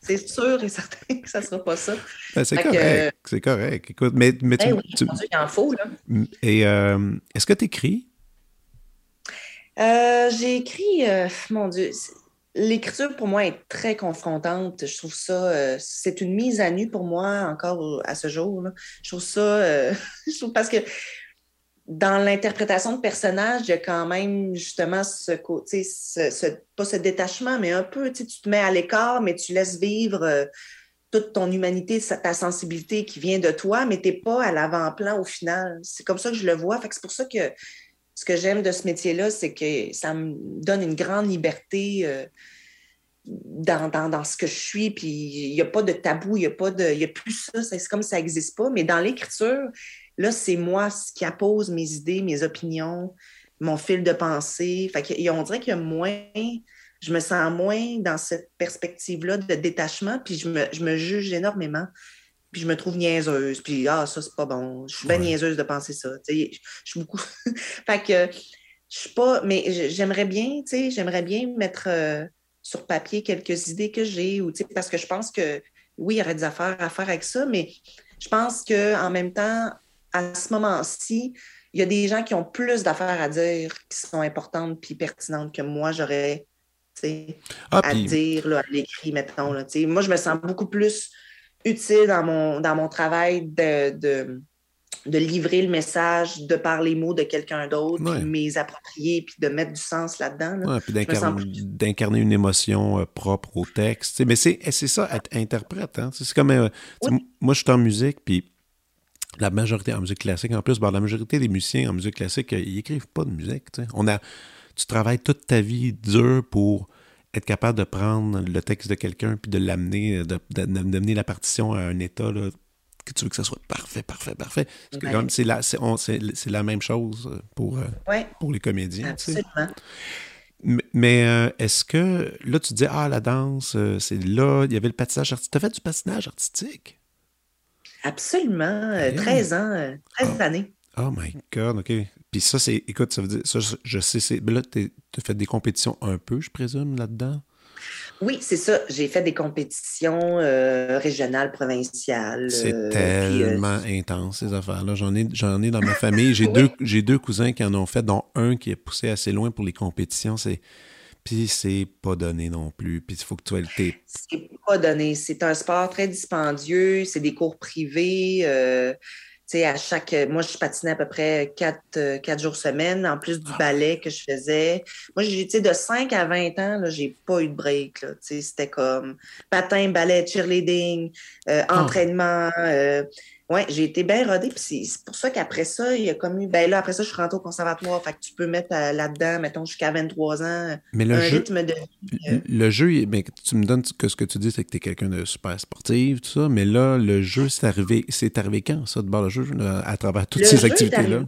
C'est sûr et certain que ça sera pas ça. Ben, c'est correct. c'est correct. Écoute, mais, mais tu. Ben oui, tu... il en faut, là. Et est-ce que tu écris? J'ai écrit, mon Dieu, l'écriture pour moi est très confrontante. Je trouve ça, c'est une mise à nu pour moi encore à ce jour. Là. Je trouve ça, [laughs] je trouve parce que dans l'interprétation de personnage, il y a quand même justement ce côté, pas ce détachement, mais un peu, tu te mets à l'écart, mais tu laisses vivre euh, toute ton humanité, ta sensibilité qui vient de toi, mais tu n'es pas à l'avant-plan au final. C'est comme ça que je le vois. c'est pour ça que ce que j'aime de ce métier-là, c'est que ça me donne une grande liberté. Euh, dans, dans, ce que je suis, puis il n'y a pas de tabou, il n'y a, pas de, a plus ça, c'est comme ça n'existe pas. Mais dans l'écriture, Là, c'est moi qui appose mes idées, mes opinions, mon fil de pensée. Fait on dirait qu'il y a moins, je me sens moins dans cette perspective-là de détachement, puis je me, juge énormément. Puis je me trouve niaiseuse, puis ah, ça, c'est pas bon. Je suis bien niaiseuse de penser ça. Je suis beaucoup. [laughs] fait que je suis pas. Mais j'aimerais bien, tu sais, j'aimerais bien mettre euh, sur papier quelques idées que j'ai, ou parce que je pense que oui, il y aurait des affaires à faire avec ça, mais je pense qu'en même temps, à ce moment-ci, il y a des gens qui ont plus d'affaires à dire qui sont importantes puis pertinentes que moi, j'aurais ah, à dire à l'écrit, mettons. Là, moi, je me sens beaucoup plus utile dans mon, dans mon travail de, de, livrer le message de par les mots de quelqu'un d'autre, puis mes approprier, puis de mettre du sens là-dedans. puis d'incarner une émotion euh, propre au texte. Mais c'est ça, être interprète. Hein. C'est comme. Euh, moi, je suis en musique, puis la majorité en musique classique, en plus, ben, la majorité des musiciens en musique classique, euh, ils écrivent pas de musique. On a, tu travailles toute ta vie dur pour être capable de prendre le texte de quelqu'un puis de l'amener, euh, de, d'amener la partition à un état là, que tu veux que ça soit parfait, parfait, parfait. c'est, la, la même chose euh, pour, pour les comédiens. Absolument. Mais, est-ce que là, tu dis, ah, la danse, c'est là, il y avait le patinage artistique. Tu as fait du patinage artistique? Absolument. 13 euh, ans, 13 euh, années. Oh my God, OK. Puis ça, c'est. Écoute, ça veut dire. Ça, je, sais, c'est. là, tu as fait des compétitions un peu, je présume, là-dedans? Oui, c'est ça. J'ai fait des compétitions euh, régionales, provinciales. C'est tellement intense, ces affaires-là. J'en ai, j'en ai dans ma famille. [laughs] J'ai, deux, j'ai deux cousins qui en ont fait, dont un qui est poussé assez loin pour les compétitions. C'est puis c'est pas donné non plus. Puis il faut que tu aies le. C'est pas donné. C'est un sport très dispendieux. C'est des cours privés. Euh, à chaque. Moi, je patinais à peu près quatre, euh, quatre jours semaine, en plus du ah. ballet que je faisais. Moi, j'ai de 5 à 20 ans, là, j'ai pas eu de break. C'était comme patin, ballet, cheerleading, euh, ah. entraînement. Euh, oui, j'ai été bien rodée. Puis c'est pour ça qu'après ça, il y a comme eu. Ben là, après ça, je suis rentrée au conservatoire. Fait que tu peux mettre euh, là-dedans, mettons, jusqu'à 23 ans, mais le un jeu, rythme de euh. Le jeu, ben, tu me donnes que ce que tu dis, c'est que tu es quelqu'un de super sportif, tout ça. Mais là, le jeu, c'est arrivé. C'est arrivé quand, ça, de bord le jeu, à travers toutes ces activités-là?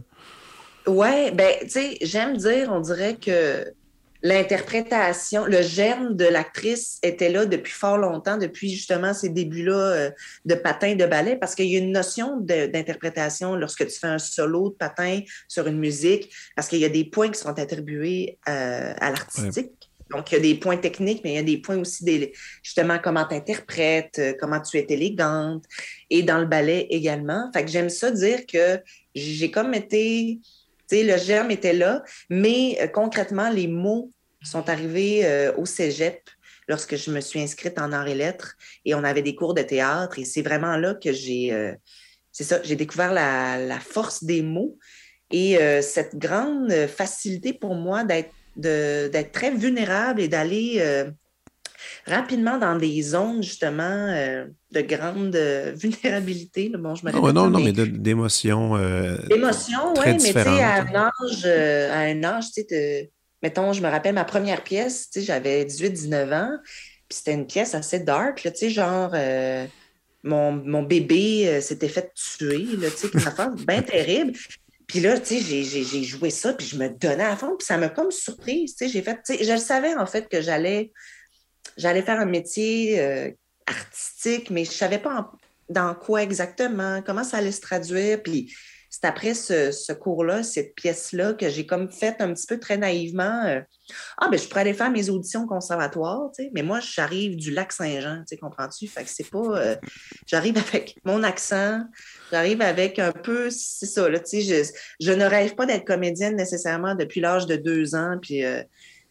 Oui, ben, tu sais, j'aime dire, on dirait que l'interprétation, le germe de l'actrice était là depuis fort longtemps, depuis justement ces débuts-là euh, de patin, de ballet, parce qu'il y a une notion d'interprétation lorsque tu fais un solo de patin sur une musique, parce qu'il y a des points qui sont attribués euh, à l'artistique. Donc, il y a des points techniques, mais il y a des points aussi, des, justement, comment tu interprètes, euh, comment tu es élégante, et dans le ballet également. Fait que j'aime ça dire que j'ai comme été le germe était là, mais euh, concrètement, les mots sont arrivés euh, au cégep lorsque je me suis inscrite en arts et lettres et on avait des cours de théâtre et c'est vraiment là que j'ai, euh, c'est ça, j'ai découvert la, force des mots et cette grande facilité pour moi d'être très vulnérable et d'aller rapidement dans des zones justement euh, de grande euh, [laughs] vulnérabilité. Bon, je me non, non, non, mais, d'émotions. Euh, d'émotions, oui, mais tu sais, à un âge, à un âge, tu sais, mettons, je me rappelle ma première pièce, tu sais, j'avais 18-19 ans, puis c'était une pièce assez dark, tu sais, genre. Mon, mon, bébé s'était fait tuer, là, tu sais, une affaire [laughs] bien terrible. Puis là, tu sais, j'ai joué ça, puis je me donnais à fond, puis ça m'a comme surprise, tu sais, j'ai fait, tu sais, je le savais en fait que j'allais j'allais faire un métier euh, artistique, mais je savais pas dans quoi exactement, comment ça allait se traduire. Puis c'est après ce, cours-là, cette pièce-là, que j'ai comme fait un petit peu très naïvement. Euh, ah, ben je pourrais aller faire mes auditions au conservatoire, tu sais, mais moi, j'arrive du lac Saint-Jean, tu comprends-tu? Fait que c'est pas. Euh, j'arrive avec mon accent, j'arrive avec un peu. C'est ça, là, tu sais, je, ne rêve pas d'être comédienne nécessairement depuis l'âge de deux ans, puis.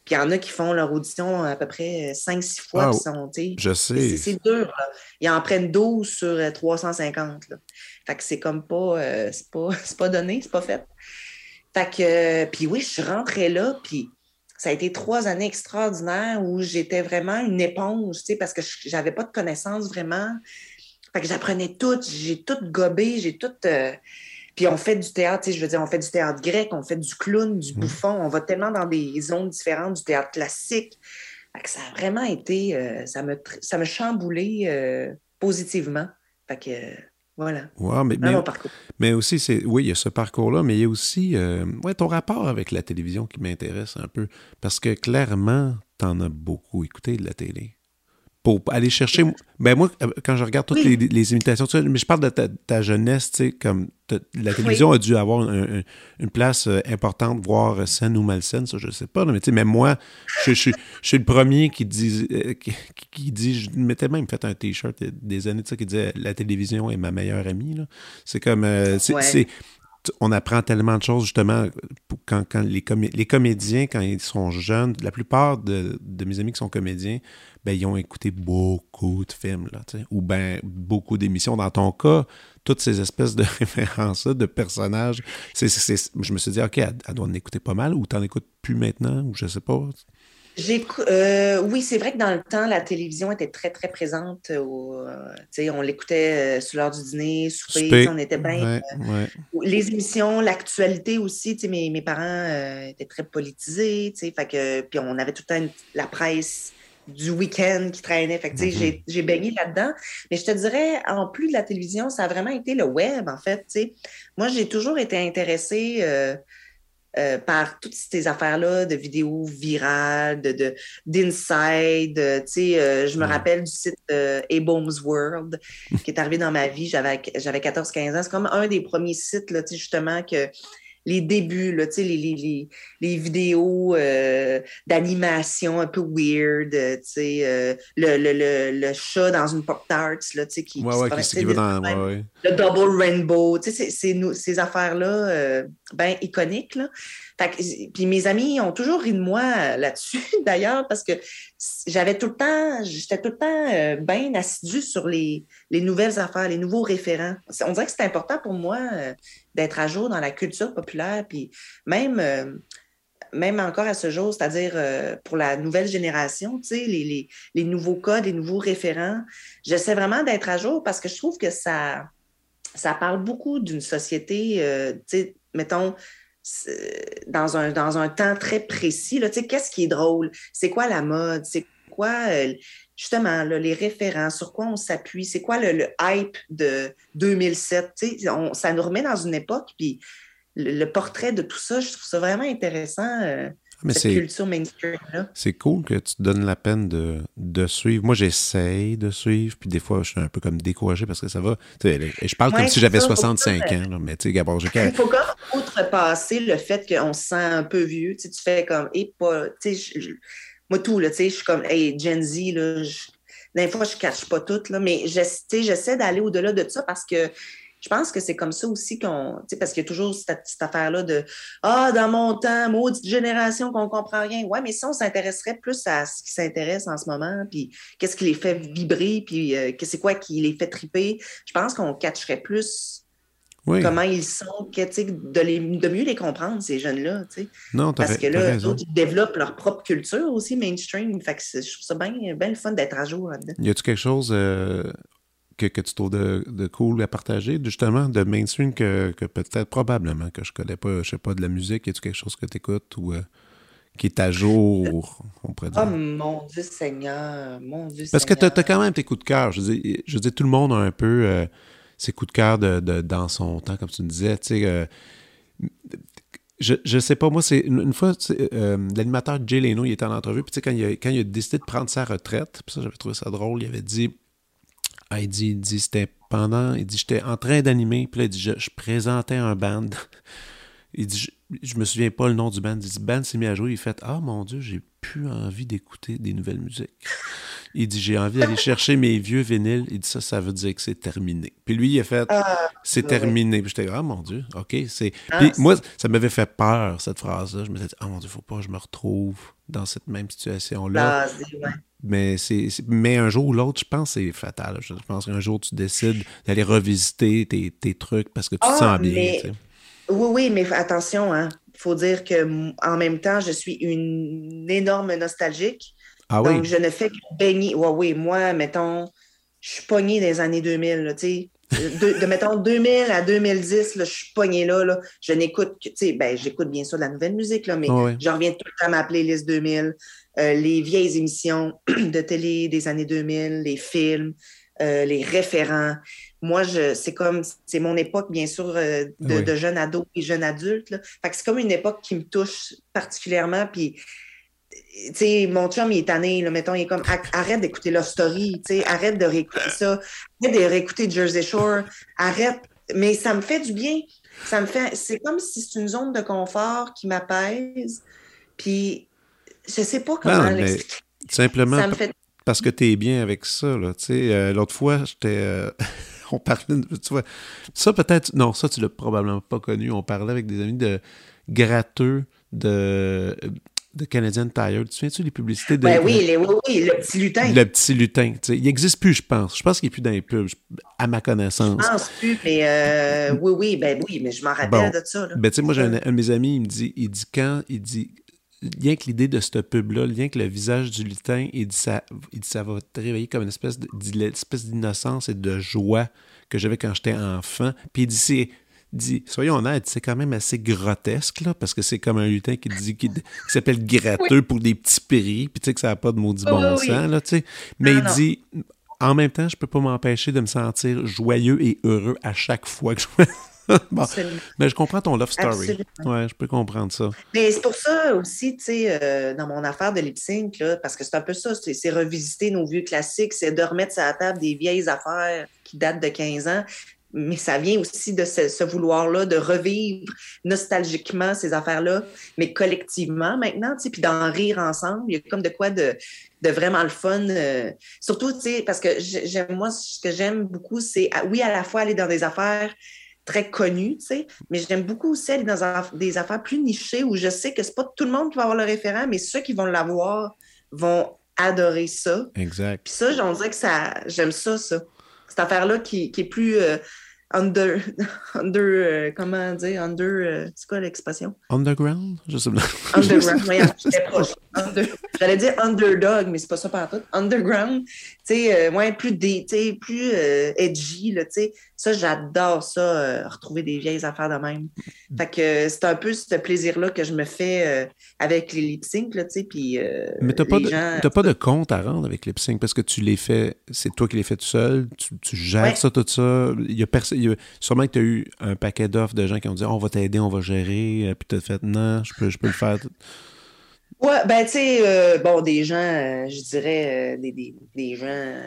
Puis il y en a qui font leur audition à peu près 5-6 fois. Wow. Sont, je sais. C'est dur. Là. Ils en prennent 12 sur 350. Là. Fait que c'est comme pas, euh, c'est pas, [laughs] pas donné, c'est pas fait. Fait que, euh, puis oui, je suis rentrée là, puis ça a été trois années extraordinaires où j'étais vraiment une éponge, tu sais, parce que j'avais pas de connaissances vraiment. Fait que j'apprenais tout, j'ai tout gobé, j'ai tout. Euh, puis on fait du théâtre, tu sais, je veux dire, on fait du théâtre grec, on fait du clown, du mmh. bouffon, on va tellement dans des zones différentes du théâtre classique. Fait que ça a vraiment été, ça me, ça me chamboulé positivement. Fait que voilà. mais, mais, aussi, c'est oui, il y a ce parcours-là, mais il y a aussi euh, ouais, ton rapport avec la télévision qui m'intéresse un peu. Parce que clairement, tu en as beaucoup écouté de la télé pour aller chercher. Ben moi, euh, quand je regarde toutes les, imitations, mais je parle de ta, jeunesse, tu sais, comme la télévision a dû avoir une place euh, importante, voire saine ou malsaine, ça je sais pas, mais tu sais, moi, je, suis le premier qui dit, euh, qui, dit, je m'étais même fait un t-shirt des années de ça qui disait la télévision est ma meilleure amie. C'est comme, c'est on apprend tellement de choses, justement, quand, quand les, les, comédiens, quand ils sont jeunes, la plupart de, mes amis qui sont comédiens, ben, ils ont écouté beaucoup de films, ou ben beaucoup d'émissions. Dans ton cas, toutes ces espèces de [laughs] références-là, de personnages, je me suis dit, OK, elle, doit en écouter pas mal, ou t'en écoutes plus maintenant, ou je sais pas. Euh, oui, c'est vrai que dans le temps, la télévision était très, très présente. Au, euh, on l'écoutait euh, sur l'heure du dîner, souper, on était bien. Les émissions, l'actualité aussi, mes, mes parents étaient très politisés, fait que, puis on avait tout le temps la presse du week-end qui traînait. Fait que, mm-hmm. j'ai baigné là-dedans. Mais je te dirais, en plus de la télévision, ça a vraiment été le web, en fait. Moi, j'ai toujours été intéressée euh, par toutes ces affaires-là de vidéos virales, de, d'inside. Euh, tu sais, euh, je me rappelle du site Abome's World [laughs] qui est arrivé dans ma vie. J'avais, j'avais 14-15 ans. C'est comme un des premiers sites, là, justement, que les débuts, là, les, les, les, vidéos euh, d'animation un peu weird, euh, euh, le, le, le, chat dans une Pop-Tarts, qui, qui, dans, le double rainbow, c'est, ces affaires-là, ben iconiques. Là. Puis mes amis ont toujours ri de moi là-dessus, [laughs] d'ailleurs, parce que j'avais tout le temps, j'étais tout le temps bien assidue sur les, les, nouvelles affaires, les nouveaux référents. On dirait que c'est important pour moi d'être à jour dans la culture populaire, puis même, euh, même encore à ce jour, c'est-à-dire euh, pour la nouvelle génération, sais, les, les, nouveaux codes, les nouveaux référents, j'essaie vraiment d'être à jour parce que je trouve que ça, ça parle beaucoup d'une société, euh, mettons, dans un, temps très précis, qu'est-ce qui est drôle? C'est quoi la mode? C'est quoi justement, les référents, sur quoi on s'appuie, c'est quoi le, hype de 2007. ça nous remet dans une époque, puis le, portrait de tout ça, je trouve ça vraiment intéressant. Euh, cette culture mainstream-là. C'est cool que tu te donnes la peine de, suivre. Moi, j'essaye de suivre, puis des fois, je suis un peu comme découragé parce que ça va. je parle comme si j'avais 65 ans, mais tu sais, Gabor, Il faut comme outrepasser le fait qu'on se sent un peu vieux. Tu, fais comme, et pas, tu sais, moi, tout, là, tu sais, je suis comme, hey, Gen Z, là, des fois, je ne cache pas tout, là, mais j'essaie d'aller au-delà de ça parce que je pense que c'est comme ça aussi qu'on. Tu sais, parce qu'il y a toujours cette, affaire-là de Ah, dans mon temps, maudite génération qu'on ne comprend rien. Ouais, mais si on s'intéresserait plus à ce qui s'intéresse en ce moment, puis qu'est-ce qui les fait vibrer, puis euh, c'est quoi qui les fait triper, je pense qu'on catcherait plus comment ils sont, que, de, les, de mieux les comprendre, ces jeunes-là. Non, Parce que là, eux ils développent leur propre culture aussi mainstream. Fait que je trouve ça bien, bien le fun d'être à jour là-dedans. Y a-tu quelque chose euh, que, que, tu trouves de, de, cool à partager, justement, de mainstream que, que peut-être probablement que je connais pas, je sais pas, de la musique? A-tu quelque chose que tu écoutes ou. Euh, qui est à jour, on pourrait dire? Oh mon Dieu Seigneur, mon Dieu Parce que tu as, quand même tes coups de cœur. Je dis, je dis, tout le monde a un peu euh, ses coups de cœur de, dans son temps, comme tu me disais. Tu sais, euh, je, je sais pas, moi, c'est une, fois, euh, l'animateur Jay Leno, il était en entrevue, puis tu sais, quand il, a, quand il a décidé de prendre sa retraite, puis ça, j'avais trouvé ça drôle, il avait dit Ah, il dit, il dit c'était pendant, il dit, j'étais en train d'animer, puis là, il dit, je, je présentais un band. Il dit, je, je, me souviens pas le nom du band. Il dit, band s'est mis à jouer, il fait, ah mon Dieu, j'ai plus envie d'écouter des nouvelles musiques. Il dit J'ai envie d'aller chercher mes vieux vinyles. Il dit Ça, ça veut dire que c'est terminé. Puis lui, il a fait ah, C'est terminé. Puis j'étais Ah mon Dieu, OK. c'est ah, Puis moi, ça m'avait fait peur, cette phrase-là. Je me disais Ah mon Dieu, faut pas que je me retrouve dans cette même situation-là. Ah, mais, c'est, mais un jour ou l'autre, je pense que c'est fatal. Je pense qu'un jour, tu décides d'aller revisiter tes, tes, trucs parce que tu te sens bien. Oui, oui, mais attention, hein. Il faut dire que en même temps, je suis une énorme nostalgique. Ah Donc, je ne fais que baigner. Ouais, oui, moi, mettons, je suis pogné des années 2000, tu sais. De, de, mettons 2000 à 2010, là, je suis pogné là, là. Je n'écoute que, tu sais, ben, j'écoute bien sûr de la nouvelle musique, là, mais j'en reviens tout le temps à ma playlist 2000, euh, les vieilles émissions [clears throat] de télé des années 2000, les films, euh, les référents. Moi, je, c'est comme, c'est mon époque, bien sûr, euh, de, de jeunes ados et jeunes adultes. Là. Fait que c'est comme une époque qui me touche particulièrement, puis sais, mon chum, il est tanné, là, mettons, il est comme, arrête d'écouter Love Story, arrête de réécouter ça, arrête de réécouter Jersey Shore, arrête. Mais ça me fait du bien. Ça me fait, c'est comme si c'est une zone de confort qui m'apaise. Puis, je sais pas comment l'expliquer. Simplement parce que tu es bien avec ça, là. Tu sais, euh, l'autre fois, j'étais. Euh, [laughs] [laughs] on parlait, tu vois, ça peut-être, non, ça tu l'as probablement pas connu. On parlait avec des amis de gratteux de de Canadian Tire. Tu te souviens-tu des publicités de. Ben oui, les, oui, oui, le petit lutin. Le petit lutin. il n'existe plus, je pense. Je pense qu'il n'est plus dans les pubs, à ma connaissance. Je pense plus, mais euh, oui, oui, ben oui, mais je m'en rappelle de ça. Ben, tu sais, moi, j'ai un, de mes amis, il me dit, il dit quand, il dit, rien que l'idée de cette pub-là, rien que le visage du lutin, il dit, ça, il dit, ça va te réveiller comme une espèce, d'innocence et de joie que j'avais quand j'étais enfant. Puis il dit, c'est dit, soyons honnêtes, c'est quand même assez grotesque, là, parce que c'est comme un lutin qui dit qui, s'appelle gratteux pour des petits péris, puis tu sais que ça n'a pas de maudit bon sens, là, tu sais. Mais il dit, en même temps, je peux pas m'empêcher de me sentir joyeux et heureux à chaque fois que je [laughs] bon. Mais je comprends ton love story. Ouais, je peux comprendre ça. Mais c'est pour ça aussi, tu sais, euh, dans mon affaire de lip sync, là, parce que c'est un peu ça, c'est revisiter nos vieux classiques, c'est de remettre sur la table des vieilles affaires qui datent de 15 ans, mais ça vient aussi de ce, vouloir-là de revivre nostalgiquement ces affaires-là, mais collectivement maintenant, tu sais, puis d'en rire ensemble. Il y a comme de quoi de, de vraiment le fun. Euh, surtout, tu sais, parce que j'aime, moi, ce que j'aime beaucoup, c'est, oui, à la fois aller dans des affaires très connues, tu sais, mais j'aime beaucoup aussi aller dans des affaires plus nichées où je sais que c'est pas tout le monde qui va avoir le référent, mais ceux qui vont l'avoir vont adorer ça. Exact. Puis ça, j'en dirais que ça, j'aime ça, ça. Cette affaire-là qui, qui est plus... Euh, under, [laughs] under euh, comment dire, under, euh, c'est quoi l'expression? Underground? Je sais pas. [laughs] Underground, [laughs] j'étais proche. J'allais dire underdog, mais c'est pas ça par tout. Underground, sais, euh, plus, des, plus edgy, là, tu sais. Ça, j'adore ça, retrouver des vieilles affaires de même. Fait que c'est un peu ce plaisir-là que je me fais avec les lip sync, là, puis Mais t'as pas, de, pas de compte à rendre avec lip sync parce que tu les fais, c'est toi qui les fais tout seul, tu, gères ça, tout ça. Il y a personne sûrement que tu as eu un paquet d'offres de gens qui ont dit on va t'aider, on va gérer, euh, puis tu as fait non, je peux, je peux le faire. Ouais, ben tu sais, euh, bon, des gens, euh, je dirais, des, des, des, gens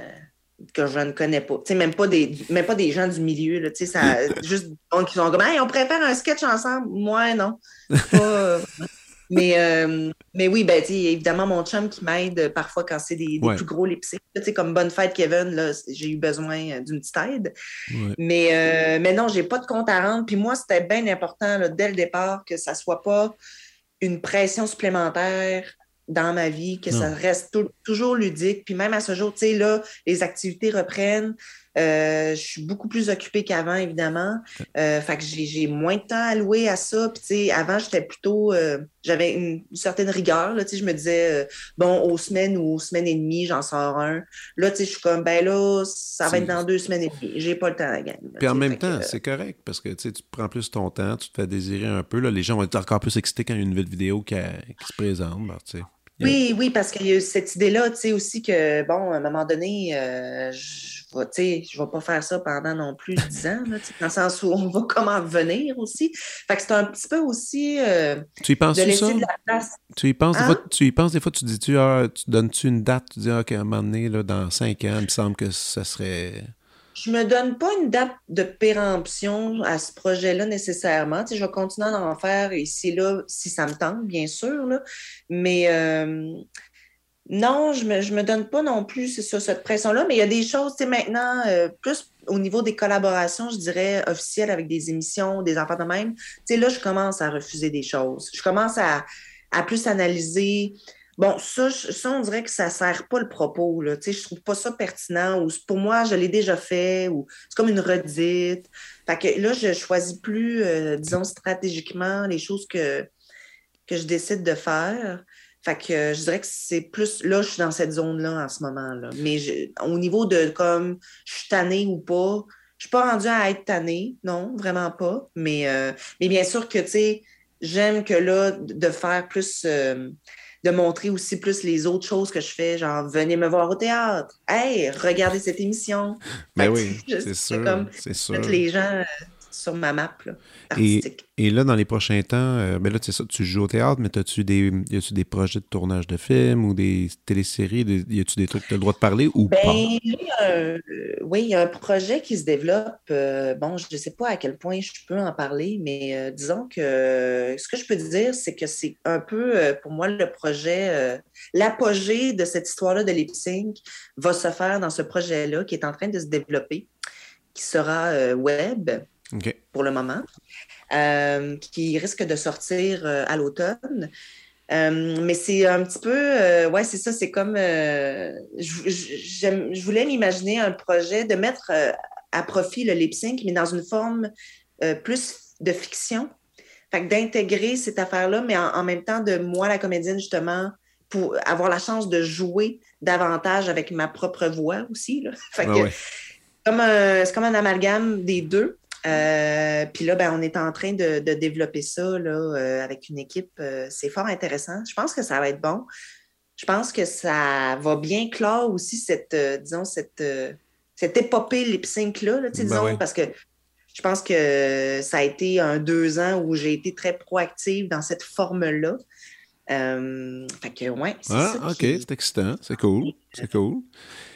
que je ne connais pas. Tu sais, même pas des, même pas des gens du milieu, tu sais, [laughs] juste qui sont comme, hey, on préfère un sketch ensemble. Moi, non. Pas, [laughs] mais, euh, mais oui, ben, évidemment, mon chum qui m'aide parfois quand c'est des, plus gros lip Comme Bonne Fête, Kevin, là, j'ai eu besoin euh, d'une petite aide. Mais, euh, mais non, j'ai pas de compte à rendre. Puis moi, c'était bien important là, dès le départ que ça soit pas une pression supplémentaire dans ma vie, que ça reste toujours ludique. Puis même à ce jour, tu sais, là, les activités reprennent. Euh, je suis beaucoup plus occupée qu'avant, évidemment. Euh, fait que j'ai moins de temps alloué à ça. Puis, avant, j'étais plutôt. Euh, j'avais une, certaine rigueur. Là, je me disais, bon, aux semaines ou aux semaines et demie, j'en sors un. Là, je suis comme, ben là, ça va être dans deux semaines et demie. J'ai pas le temps à gagner. Puis en même temps, c'est correct parce que tu prends plus ton temps, tu te fais désirer un peu. Là, les gens vont être encore plus excités quand il y a une nouvelle vidéo qui, se présente. Ben, Oui, oui, parce qu'il y a cette idée-là, tu sais, aussi que, bon, à un moment donné, euh, je ne vais pas faire ça pendant non plus [laughs] dix ans, là, dans le sens où on va comment revenir aussi. Fait que c'est un petit peu aussi euh, tu y penses de laisser ça? de la place. Tu y penses, des Hein? fois, tu y penses des fois, tu dis, tu, ah, tu donnes-tu une date, tu dis, ah, OK, à un moment donné, là, dans cinq ans, il me semble que ça serait... Je me donne pas une date de péremption à ce projet-là nécessairement. Tu sais, je vais continuer à en faire ici là si ça me tente, bien sûr. Mais euh, non, je me, je me donne pas non plus ça, cette pression-là. Mais il y a des choses, maintenant, euh, plus au niveau des collaborations, je dirais, officielles avec des émissions, des enfants de même. Tu sais, là, je commence à refuser des choses. Je commence à, à plus analyser. Bon, ça, ça, on dirait que ça sert pas le propos, là. Je trouve pas ça pertinent. Ou pour moi, je l'ai déjà fait. Ou c'est comme une redite. Fait que là, je choisis plus, euh, disons, stratégiquement les choses que, que je décide de faire. Fait que euh, je dirais que c'est plus. Là, je suis dans cette zone-là en ce moment-là. Mais je- au niveau de comme je suis tannée ou pas, je suis pas rendue à être tannée. Non, vraiment pas. Mais, euh, mais bien sûr que, tu sais, j'aime que là, de faire plus. De montrer aussi plus les autres choses que je fais, genre venez me voir au théâtre, hey, regardez cette émission. Ben Fait que, oui, c'est sûr, comme c'est sûr. mettre les gens euh, sur ma map là, Et, artistique. et là, dans les prochains temps, euh, ben là, ça, tu joues au théâtre, mais as-tu des, y a-tu des projets de tournage de films ou des téléséries? Des, y a-tu des trucs que tu as le droit de parler ou pas? Ben, euh, oui, il y a un projet qui se développe. euh, bon, je ne sais pas à quel point je peux en parler, mais disons que ce que je peux dire, c'est que c'est un peu, pour moi, le projet, l'apogée de cette histoire-là de lip sync va se faire dans ce projet-là qui est en train de se développer, qui sera web Pour le moment, euh, qui risque de sortir euh, à l'automne. Euh, mais c'est un petit peu, euh, ouais, c'est ça, c'est comme, euh, je, voulais m'imaginer un projet de mettre à profit le lip sync, mais dans une forme plus de fiction. Fait que d'intégrer cette affaire-là, mais en, en même temps de moi, la comédienne, justement, pour avoir la chance de jouer davantage avec ma propre voix aussi. Là. Fait Ah que, ouais. comme un- c'est comme un amalgame des deux. Euh, puis là, ben, on est en train de, de développer ça là, euh, avec une équipe. Euh, c'est fort intéressant. Je pense que ça va être bon. Je pense que ça va bien clore aussi cette, disons, cette, cette épopée lip sync-là, là, Ben disons, parce que je pense que ça a été un deux ans où j'ai été très proactive dans cette forme-là. Euh, fait que, ouais, c'est Ah, ça OK, qui- c'est excitant, c'est cool, c'est cool.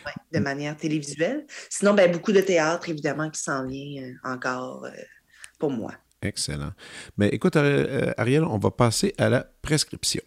ouais, de manière télévisuelle. Sinon, ben, beaucoup de théâtre, évidemment, qui s'en vient euh, encore euh, pour moi. Excellent. Mais écoute, euh, Ariel, on va passer à la prescription.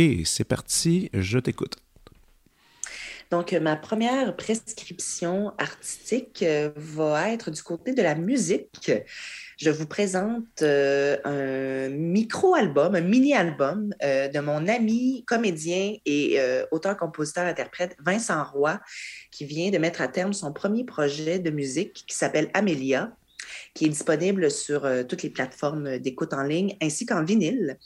OK, c'est parti, je t'écoute. Donc, ma première prescription artistique euh, va être du côté de la musique. Je vous présente euh, un micro-album, un mini-album euh, de mon ami comédien et euh, auteur-compositeur-interprète Vincent Roy, qui vient de mettre à terme son premier projet de musique qui s'appelle Amélia, qui est disponible sur toutes les plateformes d'écoute en ligne ainsi qu'en vinyle.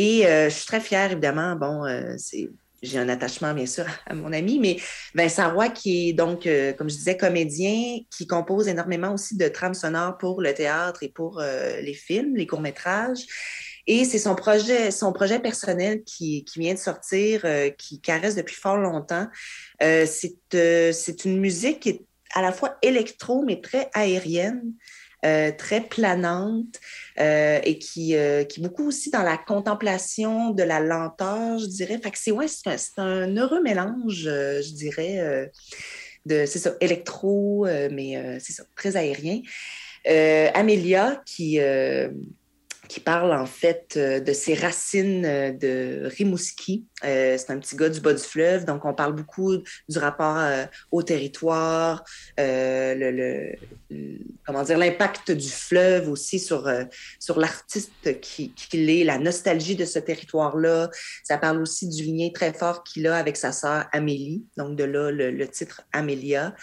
Et euh, je suis très fière, évidemment. Bon, euh, c'est j'ai un attachement, bien sûr, [laughs] à mon ami, mais Vincent Roy, qui est donc, euh, comme je disais, comédien, qui compose énormément aussi de trames sonores pour le théâtre et pour les films, les courts-métrages. Et c'est son projet, son projet personnel qui, vient de sortir, qui caresse depuis fort longtemps. C'est une musique qui est à la fois électro, mais très aérienne. Euh, très planante euh, et qui, euh, qui est beaucoup aussi dans la contemplation de la lenteur, je dirais. Fait c'est ouais, un, un heureux mélange, je dirais, de c'est ça, électro, mais c'est ça, très aérien. Amélia, qui, qui parle en fait euh, de ses racines euh, de Rimouski. Euh, c'est un petit gars du bas du fleuve, donc on parle beaucoup du rapport au territoire, le, comment dire l'impact du fleuve aussi sur, sur l'artiste qu'il qui est, la nostalgie de ce territoire-là. Ça parle aussi du lien très fort qu'il a avec sa sœur Amélie, donc de là le titre Amélia.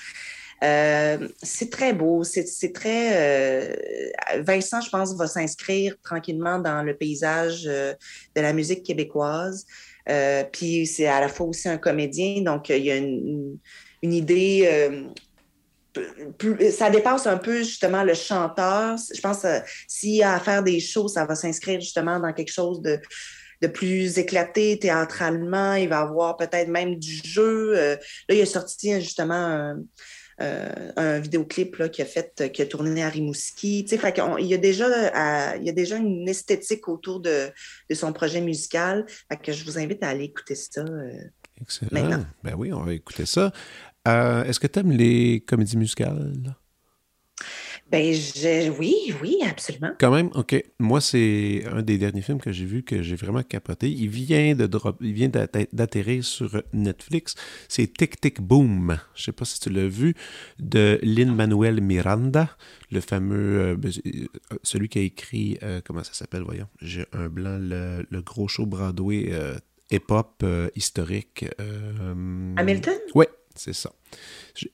Euh, c'est très beau, c'est très... Euh, Vincent, je pense, va s'inscrire tranquillement dans le paysage euh, de la musique québécoise. puis c'est à la fois aussi un comédien, donc il y a une, idée... ça dépasse un peu justement le chanteur. Je pense s'il a à faire des shows, ça va s'inscrire justement dans quelque chose de, de plus éclaté théâtralement. Il va avoir peut-être même du jeu. là, il a sorti justement euh, un vidéoclip là, qui, a fait, qui a tourné à Rimouski. il, y a déjà, euh, il y a déjà une esthétique autour de, de son projet musical. que je vous invite à aller écouter ça. Euh, Excellent. Ben oui, on va écouter ça. Est-ce que tu aimes les comédies musicales? Ben, oui, oui, absolument. Quand même, OK. Moi, c'est un des derniers films que j'ai vu que j'ai vraiment capoté. Il vient de drop, il vient d'atterrir sur Netflix. C'est Tic Tic Boom. Je sais pas si tu l'as vu, de Lin-Manuel Miranda, le fameux, euh, ben, euh, celui qui a écrit, euh, comment ça s'appelle, voyons, j'ai un blanc, le, gros show Broadway hip-hop historique. Hamilton? Oui, c'est ça.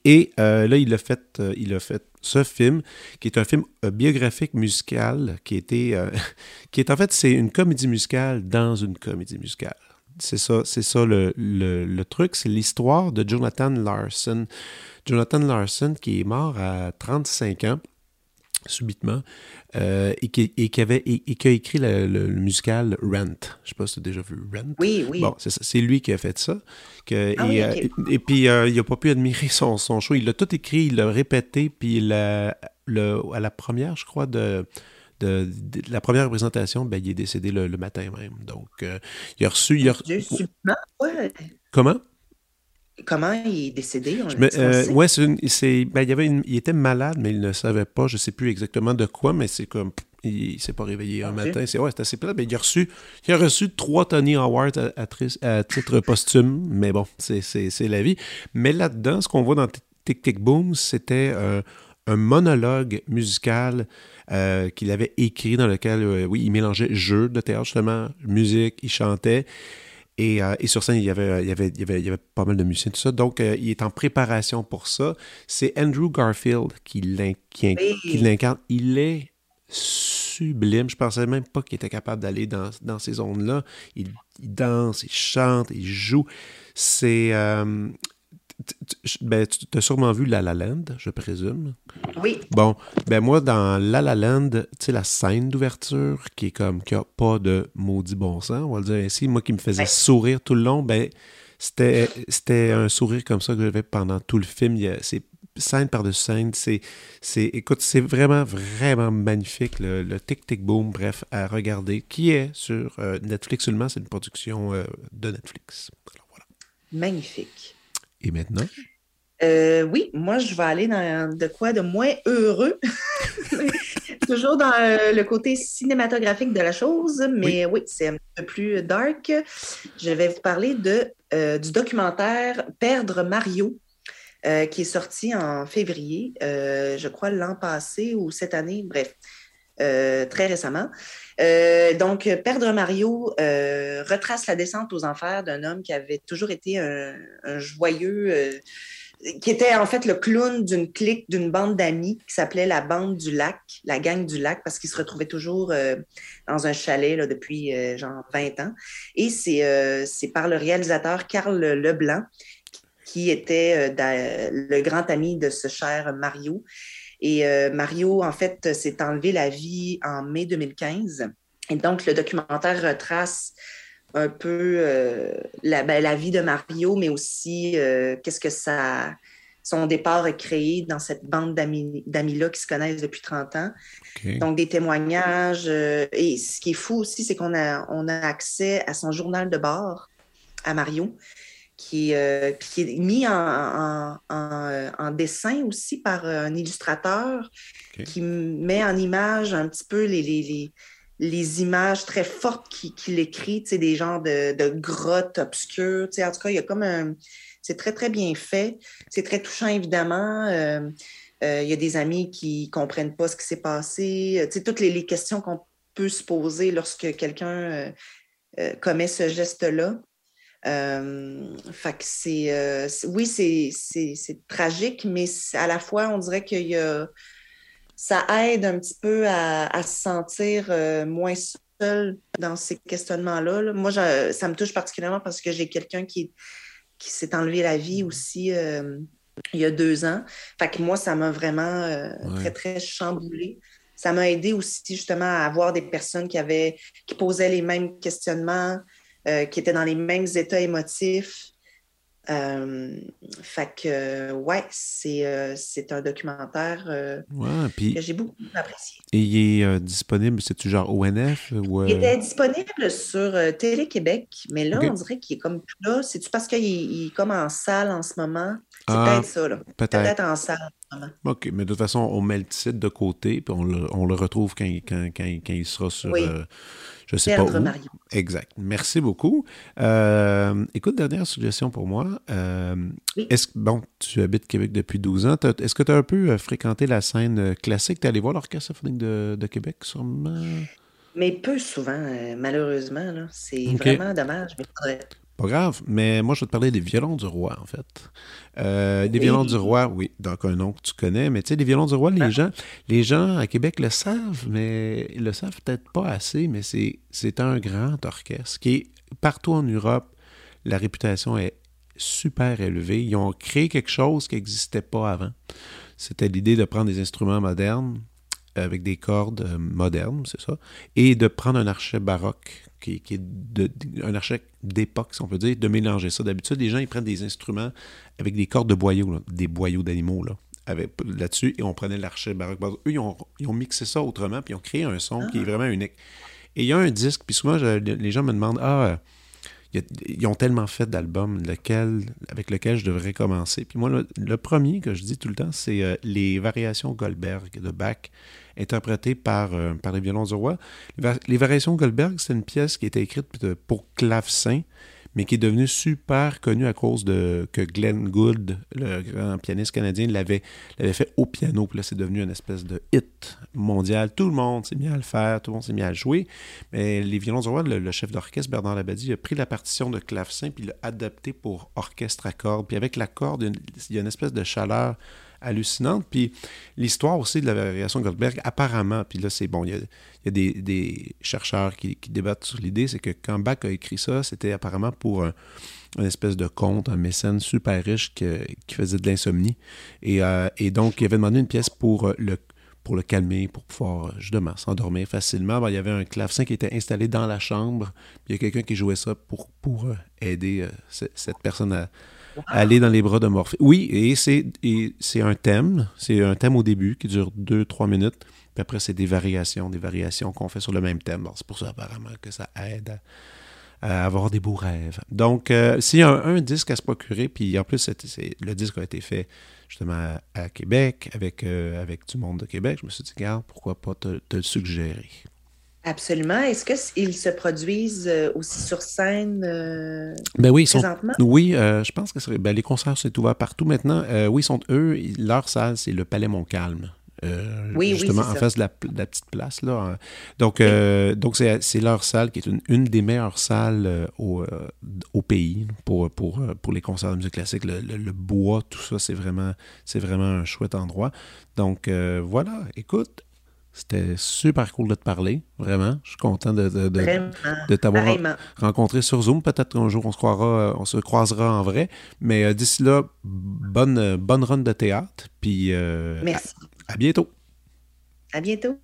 Et là, il a fait, il a fait ce film, qui est un film euh, biographique musical, qui, était, euh, [laughs] qui est en fait, c'est une comédie musicale dans une comédie musicale. C'est ça, c'est ça le, le, truc, c'est l'histoire de Jonathan Larson. Jonathan Larson qui est mort à 35 ans subitement, euh, et, qui, et, qui avait, et, qui a écrit le, musical Rent. Je ne sais pas si tu as déjà vu Rent. Oui, oui. Bon, c'est lui qui a fait ça. Que, ah et, et, puis, euh, il n'a pas pu admirer son, son show. Il l'a tout écrit, il l'a répété, puis le, à la première, je crois, de, de, la première représentation, ben, il est décédé le, matin même. Donc, euh, il a reçu... Il a... ouais. Comment? Comment il est décédé? Euh, oui, c'est, ben, il, avait il était malade, mais il ne savait pas, je ne sais plus exactement de quoi, mais c'est comme, il ne s'est pas réveillé un matin. C'est, ouais, assez plat. Mais il, a reçu, il a reçu trois Tony Awards à, titre posthume, mais bon, c'est, la vie. Mais là-dedans, ce qu'on voit dans Tic Tic Boom, c'était un monologue musical euh, qu'il avait écrit dans lequel, euh, oui, il mélangeait jeu de théâtre, justement, musique, il chantait. Euh, et, sur scène, il y, avait, il, y avait, il, y avait, pas mal de musiciens, tout ça. Donc, euh, il est en préparation pour ça. C'est Andrew Garfield qui l'incarne. Il est sublime. Je pensais même pas qu'il était capable d'aller dans, dans, ces zones-là. Il, danse, il chante, il joue. C'est. Euh, ben, tu as sûrement vu La La Land, je présume. Oui. Bon, ben moi, dans La La Land, tu sais, la scène d'ouverture qui est comme, qui a pas de maudit bon sens, on va le dire ainsi, moi qui me faisait sourire tout le long, ben, c'était, c'était un sourire comme ça que j'avais pendant tout le film. C'est scène par-dessus scène, c'est, c'est, écoute, c'est vraiment, vraiment magnifique, le, Tic Tic Boom, bref, à regarder, qui est sur euh, Netflix seulement, c'est une production euh, de Netflix. Alors, voilà. Magnifique. Et maintenant? Euh, oui, moi, je vais aller dans de quoi de moins heureux. [laughs] Toujours dans euh, le côté cinématographique de la chose, mais oui, c'est un peu plus dark. Je vais vous parler de, euh, du documentaire Perdre Mario, qui est sorti en février, je crois l'an passé ou cette année, bref, très récemment. Donc, Perdre Mario retrace la descente aux enfers d'un homme qui avait toujours été un, joyeux qui était en fait le clown d'une clique, d'une bande d'amis qui s'appelait la bande du lac, la gang du lac, parce qu'il se retrouvait toujours euh, dans un chalet là, depuis euh, genre 20 ans. Et euh, c'est par le réalisateur Carl Leblanc, qui était le grand ami de ce cher Mario. Et Mario, en fait, s'est enlevé la vie en mai 2015. Et donc, le documentaire retrace un peu euh, la, ben, la, vie de Mario, mais aussi euh, qu'est-ce que ça, son départ a créé dans cette bande d'amis-là qui se connaissent depuis 30 ans. Donc, des témoignages. Euh, et ce qui est fou aussi, c'est qu'on a, on a accès à son journal de bord à Mario, qui, qui est mis en, en, en, dessin aussi par un illustrateur qui met en image un petit peu les, les les images très fortes qu'il écrit, des genres de, de grottes obscures. En tout cas, il y a comme un. C'est très, très bien fait. C'est très touchant, évidemment. Euh, euh, il y a des amis qui ne comprennent pas ce qui s'est passé. toutes les, questions qu'on peut se poser lorsque quelqu'un euh, commet ce geste-là. Fait que c'est. oui, c'est tragique, mais à la fois, on dirait qu'il y a ça aide un petit peu à, se sentir euh, moins seul dans ces questionnements-là. Moi, ça me touche particulièrement parce que j'ai quelqu'un qui, qui s'est enlevé la vie aussi euh, il y a deux ans. Fait que moi, ça m'a vraiment euh, très, très chamboulé. Ça m'a aidé aussi justement à avoir des personnes qui avaient qui posaient les mêmes questionnements, qui étaient dans les mêmes états émotifs. Euh, fait que, ouais, c'est, euh, c'est un documentaire euh, que j'ai beaucoup apprécié. Et il est disponible, c'est-tu genre ONF? Ou, Il était disponible sur Télé-Québec, mais là, on dirait qu'il est comme plus là. C'est-tu parce qu'il est comme en salle en ce moment? C'est ah, peut-être ça, là. Peut-être. en salle en ce moment. OK, mais de toute façon, on met le titre de côté, puis on le, on le retrouve quand, quand, quand, quand, il sera sur... Je sais pas où. Exact. Merci beaucoup. Euh, écoute, dernière suggestion pour moi. Euh, est-ce bon, tu habites Québec depuis 12 ans. Est-ce que tu as un peu euh, fréquenté la scène classique? Tu es allé voir l'Orchestre symphonique de, de, Québec, sûrement? Mais peu souvent, malheureusement. C'est vraiment dommage. Mais. Pas grave, mais moi, je vais te parler des violons du roi, en fait. Euh, des violons du roi, oui, donc un nom que tu connais, mais tu sais, les violons du roi, les, ah. gens, les gens à Québec le savent, mais ils le savent peut-être pas assez, mais c'est un grand orchestre qui est partout en Europe. La réputation est super élevée. Ils ont créé quelque chose qui n'existait pas avant. C'était l'idée de prendre des instruments modernes avec des cordes euh, modernes, c'est ça, et de prendre un archet baroque qui, est un archet d'époque, si on peut dire, de mélanger ça. D'habitude, les gens, ils prennent des instruments avec des cordes de boyaux, des boyaux d'animaux, là, là-dessus, et on prenait l'archet baroque. Eux, ils ont, mixé ça autrement, puis ils ont créé un son qui est ah. vraiment unique. Et il y a un disque, puis souvent, les gens me demandent, ah, ils ont tellement fait d'albums lequel, avec lequel je devrais commencer. Puis moi, le, premier que je dis tout le temps, c'est euh, les variations Goldberg de Bach interprété par, euh, par les violons du roi. Les variations Goldberg, c'est une pièce qui a été écrite pour clavecin, mais qui est devenue super connue à cause de que Glenn Gould, le grand pianiste canadien, l'avait, l'avait fait au piano. Puis là, c'est devenu une espèce de hit mondial. Tout le monde s'est mis à le faire, tout le monde s'est mis à le jouer. Mais les violons du roi, le, chef d'orchestre, Bernard Labadie, a pris la partition de clavecin puis l'a adapté pour orchestre à cordes. Puis avec la corde, il y a une espèce de chaleur hallucinante. Puis l'histoire aussi de la variation Goldberg, apparemment, puis là, c'est bon, il y a, des, chercheurs qui, débattent sur l'idée, c'est que quand Bach a écrit ça, c'était apparemment pour un, une espèce de conte, un mécène super riche qui, faisait de l'insomnie. Euh, et, donc, il avait demandé une pièce pour euh, le pour le calmer, pour pouvoir euh, justement s'endormir facilement. il y avait un clavecin qui était installé dans la chambre. Il y a quelqu'un qui jouait ça pour, pour aider cette personne à, aller dans les bras de Morphée. Oui, et c'est un thème. C'est un thème au début qui dure deux, trois minutes. Puis après, c'est des variations, des variations qu'on fait sur le même thème. c'est pour ça, apparemment, que ça aide à, avoir des beaux rêves. Donc, euh, s'il y a un, disque à se procurer, puis en plus, le disque a été fait justement à, Québec, avec, euh, avec du monde de Québec, je me suis dit, regarde, pourquoi pas te, te le suggérer? Absolument. Est-ce qu'ils se produisent euh, aussi sur scène euh, ben oui, présentement? oui, euh, je pense que ben, les concerts sont ouverts partout maintenant. oui, sont eux, leur salle, c'est le Palais Montcalm. Oui, justement en face de la, petite place. Là. Donc, donc c'est, leur salle qui est une, des meilleures salles au, au, pays pour, pour, pour les concerts de musique classique. Le, le bois, tout ça, c'est vraiment, c'est vraiment un chouette endroit. Donc voilà, écoute, c'était super cool de te parler, vraiment. Je suis content de, de, t'avoir rencontré sur Zoom. Peut-être qu'un jour on se, croira, euh, on se croisera en vrai. Mais euh, d'ici là, bonne, euh, bonne run de théâtre. Puis Merci. À, bientôt. À bientôt.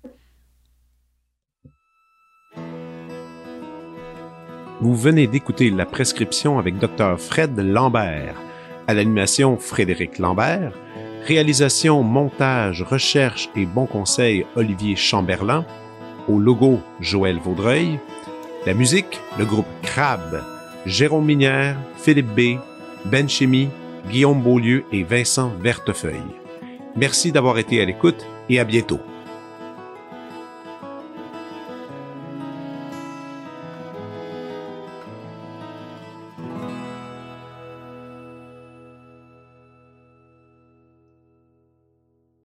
Vous venez d'écouter la prescription avec Dr. Fred Lambert. À l'animation, Frédéric Lambert. Réalisation, montage, recherche et bon conseil Olivier Chamberlain. Au logo Joël Vaudreuil. La musique, le groupe Crab. Jérôme Minière, Philippe B, Ben Chimie, Guillaume Beaulieu et Vincent Vertefeuille. Merci d'avoir été à l'écoute et à bientôt.